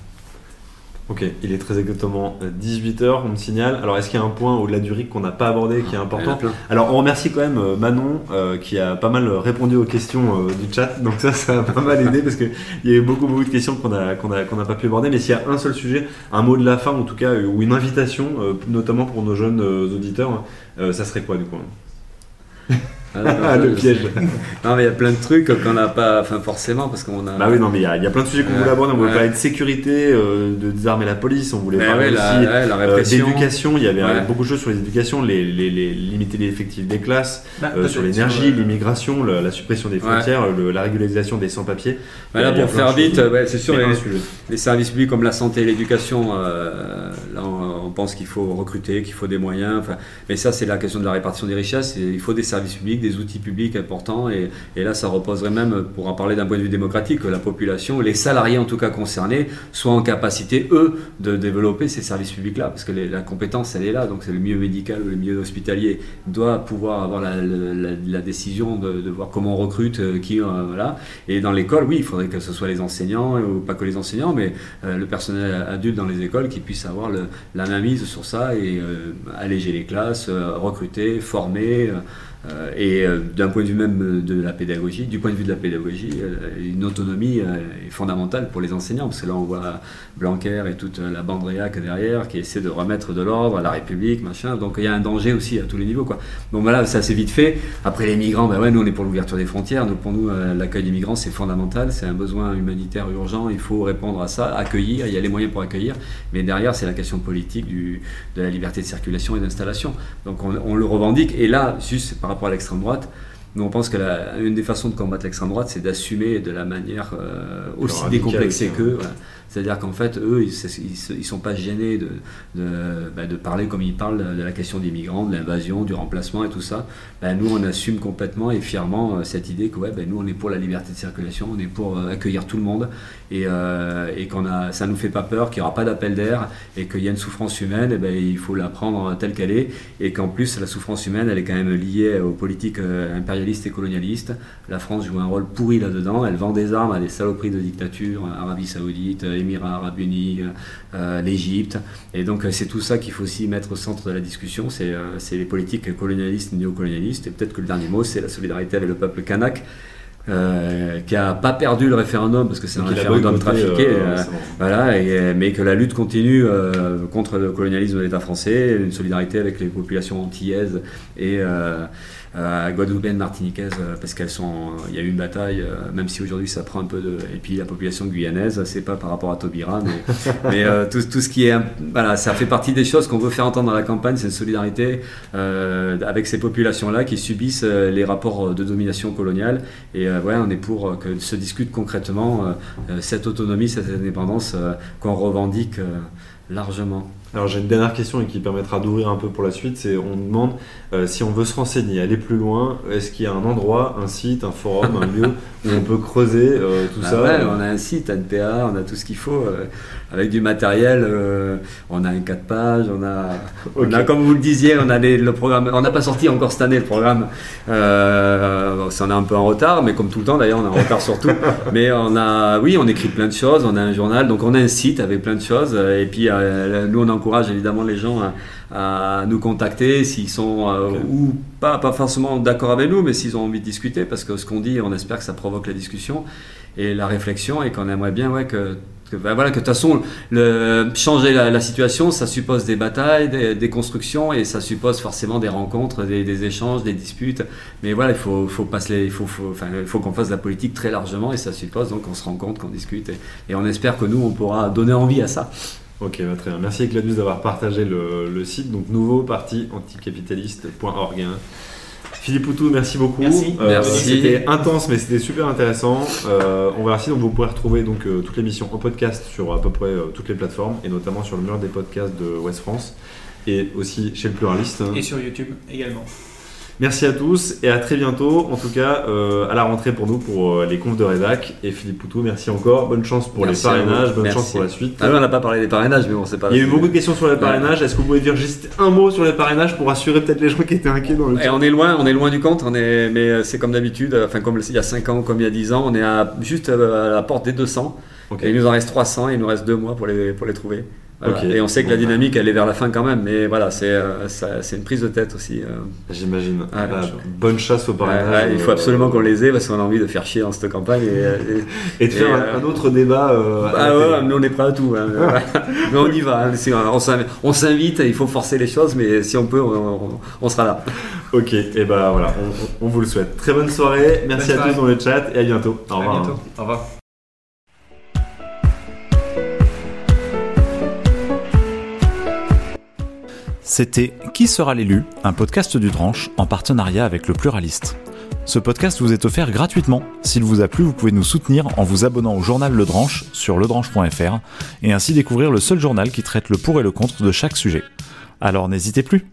Ok, il est très exactement 18h, euh, on me signale. Alors, est-ce qu'il y a un point au-delà du RIC qu'on n'a pas abordé qui est important Alors, on remercie quand même euh, Manon euh, qui a pas mal répondu aux questions du chat. Donc, ça, ça a pas mal aidé parce qu'il y a eu beaucoup, beaucoup de questions qu'on n'a qu'on a, qu'on pas pu aborder. Mais s'il y a un seul sujet, un mot de la fin en tout cas, ou une invitation, notamment pour nos jeunes auditeurs, ça serait quoi du coup Ah, le piège. non, mais il y a plein de trucs qu'on n'a pas, enfin forcément, parce qu'on a. Bah oui, non, mais il y, a- il y a plein de sujets qu'on voulait aborder. On voulait ouais. parler de sécurité, euh, de désarmer la police, on voulait Mais parler ouais, la- aussi ouais, la euh, d'éducation. Il y avait euh, Ouais. beaucoup de choses sur les éducations, les, les- les- limiter les effectifs des classes, Bah, euh, sur l'énergie, l'immigration, la, la suppression des frontières, le- la régularisation des sans-papiers. Bah là, pour faire vite, ouais, c'est sûr, les, services publics comme la santé et l'éducation, euh, là, on, on pense qu'il faut recruter, qu'il faut des moyens. Enfin, mais ça, c'est la question de la répartition des richesses. il faut des services publics, des outils publics importants. Et, et là, ça reposerait même, pour en parler d'un point de vue démocratique, que la population, les salariés en tout cas concernés, soient en capacité, eux, de développer ces services publics-là. Parce que la compétence, elle est là. Donc, c'est le milieu médical ou le milieu hospitalier doit pouvoir avoir la, la- décision de, voir comment on recrute, euh, qui, euh, voilà. Et dans l'école, oui, il faudrait que ce soit les enseignants, ou pas que les enseignants, mais euh, le personnel adulte dans les écoles qui puisse avoir la mainmise sur ça et euh, alléger les classes, euh, recruter, former. Euh, et euh, d'un point de vue même de la pédagogie, du point de vue de la pédagogie, euh, une autonomie est fondamentale pour les enseignants, parce que là on voit Blanquer et toute la bande réac derrière qui essaie de remettre de l'ordre à la République, machin. Donc il y a un danger aussi à tous les niveaux. Quoi. Donc voilà, ça c'est vite fait. Après les migrants, ben ouais, nous on est pour l'ouverture des frontières. Donc pour nous, l'accueil des migrants c'est fondamental, c'est un besoin humanitaire urgent. Il faut répondre à ça, accueillir. Il y a les moyens pour accueillir, mais derrière c'est la question politique du, de la liberté de circulation et d'installation. Donc on, on le revendique. Et là, juste par rapport à l'extrême droite. Nous, on pense que la- une des façons de combattre l'extrême droite, c'est d'assumer de la manière euh, aussi décomplexée qu'eux. voilà. C'est-à-dire qu'en fait, eux, ils ne sont pas gênés bah, de parler comme ils parlent de la question des migrants, de l'invasion, du remplacement et tout ça. Bah, nous, on assume complètement et fièrement euh, cette idée que ouais, bah, nous, on est pour la liberté de circulation, on est pour euh, accueillir tout le monde et, euh, qu'on a, ça ne nous fait pas peur, qu'il n'y aura pas d'appel d'air et qu'il y a une souffrance humaine, et ben, il faut la prendre telle qu'elle est et qu'en plus, la souffrance humaine, elle est quand même liée aux politiques euh, impérialistes et colonialistes. La France joue un rôle pourri là-dedans, elle vend des armes à des saloperies de dictature, Arabie Saoudite, Émirats Arabes Unis, euh, l'Égypte. Et donc euh, c'est tout ça qu'il faut aussi mettre au centre de la discussion, c'est euh, les politiques colonialistes, néocolonialistes, et peut-être que le dernier mot, c'est la solidarité avec le peuple kanak. euh, qui n'a pas perdu le référendum parce que c'est un a référendum trafiqué, euh, euh, voilà, et, mais que la lutte continue euh, contre le colonialisme de l'État français, une solidarité avec les populations antillaises et euh, euh, guadeloupéennes, martiniquaises, euh, parce qu'elles sont, il y a eu une bataille, euh, même si aujourd'hui ça prend un peu de, et puis la population guyanaise, c'est pas par rapport à Taubira, mais, mais euh, tout, tout ce qui est, voilà, ça fait partie des choses qu'on veut faire entendre dans la campagne, c'est une solidarité euh, avec ces populations-là qui subissent euh, les rapports de domination coloniale, et euh, ouais, on est pour euh, que se discute concrètement euh, euh, cette autonomie, cette indépendance euh, qu'on revendique euh, largement. Alors j'ai une dernière question et qui permettra d'ouvrir un peu pour la suite, c'est on demande euh, si on veut se renseigner, aller plus loin, est-ce qu'il y a un endroit, un site, un forum, un lieu où on peut creuser euh, tout Bah ça ouais, on a un site, NPA, on a tout ce qu'il faut, euh, avec du matériel, euh, on a un 4 pages, on a, on comme vous le disiez, on a les- le programme, on n'a pas sorti encore cette année le programme, euh, ça en est un peu en retard, mais comme tout le temps d'ailleurs, on est en retard sur tout, mais on a, oui, on écrit plein de choses, on a un journal, donc on a un site avec plein de choses, euh, et puis euh, nous on encourage évidemment les gens à, à nous contacter s'ils sont ou pas, pas forcément d'accord avec nous, mais s'ils ont envie de discuter, parce que ce qu'on dit, on espère que ça provoque la discussion et la réflexion, et qu'on aimerait bien ouais, que, que, ben voilà, que de toute façon, changer la, situation, ça suppose des batailles, des, constructions, et ça suppose forcément des rencontres, des, échanges, des disputes. Mais voilà, il faut, faut, faut, faut, faut qu'on fasse de la politique très largement, et ça suppose qu'on se rencontre, qu'on discute, et, on espère que nous, on pourra donner envie à ça. Ok, bah, très bien. Merci Claudius d'avoir partagé le, le site, donc nouveau parti anticapitaliste.org. Philippe Poutou, merci beaucoup. Merci. Merci. C'était intense, mais c'était super intéressant. Euh, on verra si donc vous pourrez retrouver donc euh, toute l'émission en podcast sur à peu près euh, toutes les plateformes et notamment sur le mur des podcasts de West France et aussi chez le pluraliste. Et sur YouTube également. Merci à tous et à très bientôt. En tout cas, euh, à la rentrée pour nous pour euh, les confs de rédac et Philippe Poutou. Merci encore. Bonne chance pour Merci les parrainages. Bonne Merci. chance pour la suite. Ah, on n'a pas parlé des parrainages, mais bon, c'est pas. Il y a eu beaucoup de questions sur les parrainages. Est-ce que vous pouvez dire juste un mot sur les parrainages pour rassurer peut-être les gens qui étaient inquiets dans le Et on est loin, on est loin du compte, on est, mais euh, c'est comme d'habitude, enfin comme il y a 5 ans, comme il y a 10 ans, on est à, juste à la porte des 200. Ok. Et il nous en reste 300 et il nous reste 2 mois pour les, pour les trouver. Voilà. Ok. Et on sait que la Bon, dynamique, elle est vers la fin quand même, mais voilà, c'est euh, une prise de tête aussi. euh. J'imagine. Ah, Bah, bonne chasse au Ouais, parrainage. ouais, il faut euh, absolument qu'on les ait parce qu'on a envie de faire chier dans cette campagne. Et, et- Et de faire Et, un, euh, un autre débat. euh, à Ah ouais, ouais, nous on est prêts à tout. hein. mais on y va. hein. On s'inv- on s'invite, il faut forcer les choses, mais si on peut, on, on- on sera là. Ok, et bah voilà, on, on vous le souhaite. Très bonne soirée, merci Bonne à soirée. tous dans le chat et à bientôt. Au À revoir. bientôt. Au revoir. C'était Qui sera l'élu Un podcast du Dranche en partenariat avec le Pluraliste. Ce podcast vous est offert gratuitement. S'il vous a plu, vous pouvez nous soutenir en vous abonnant au journal Le Dranche sur ledranche.fr et ainsi découvrir le seul journal qui traite le pour et le contre de chaque sujet. Alors n'hésitez plus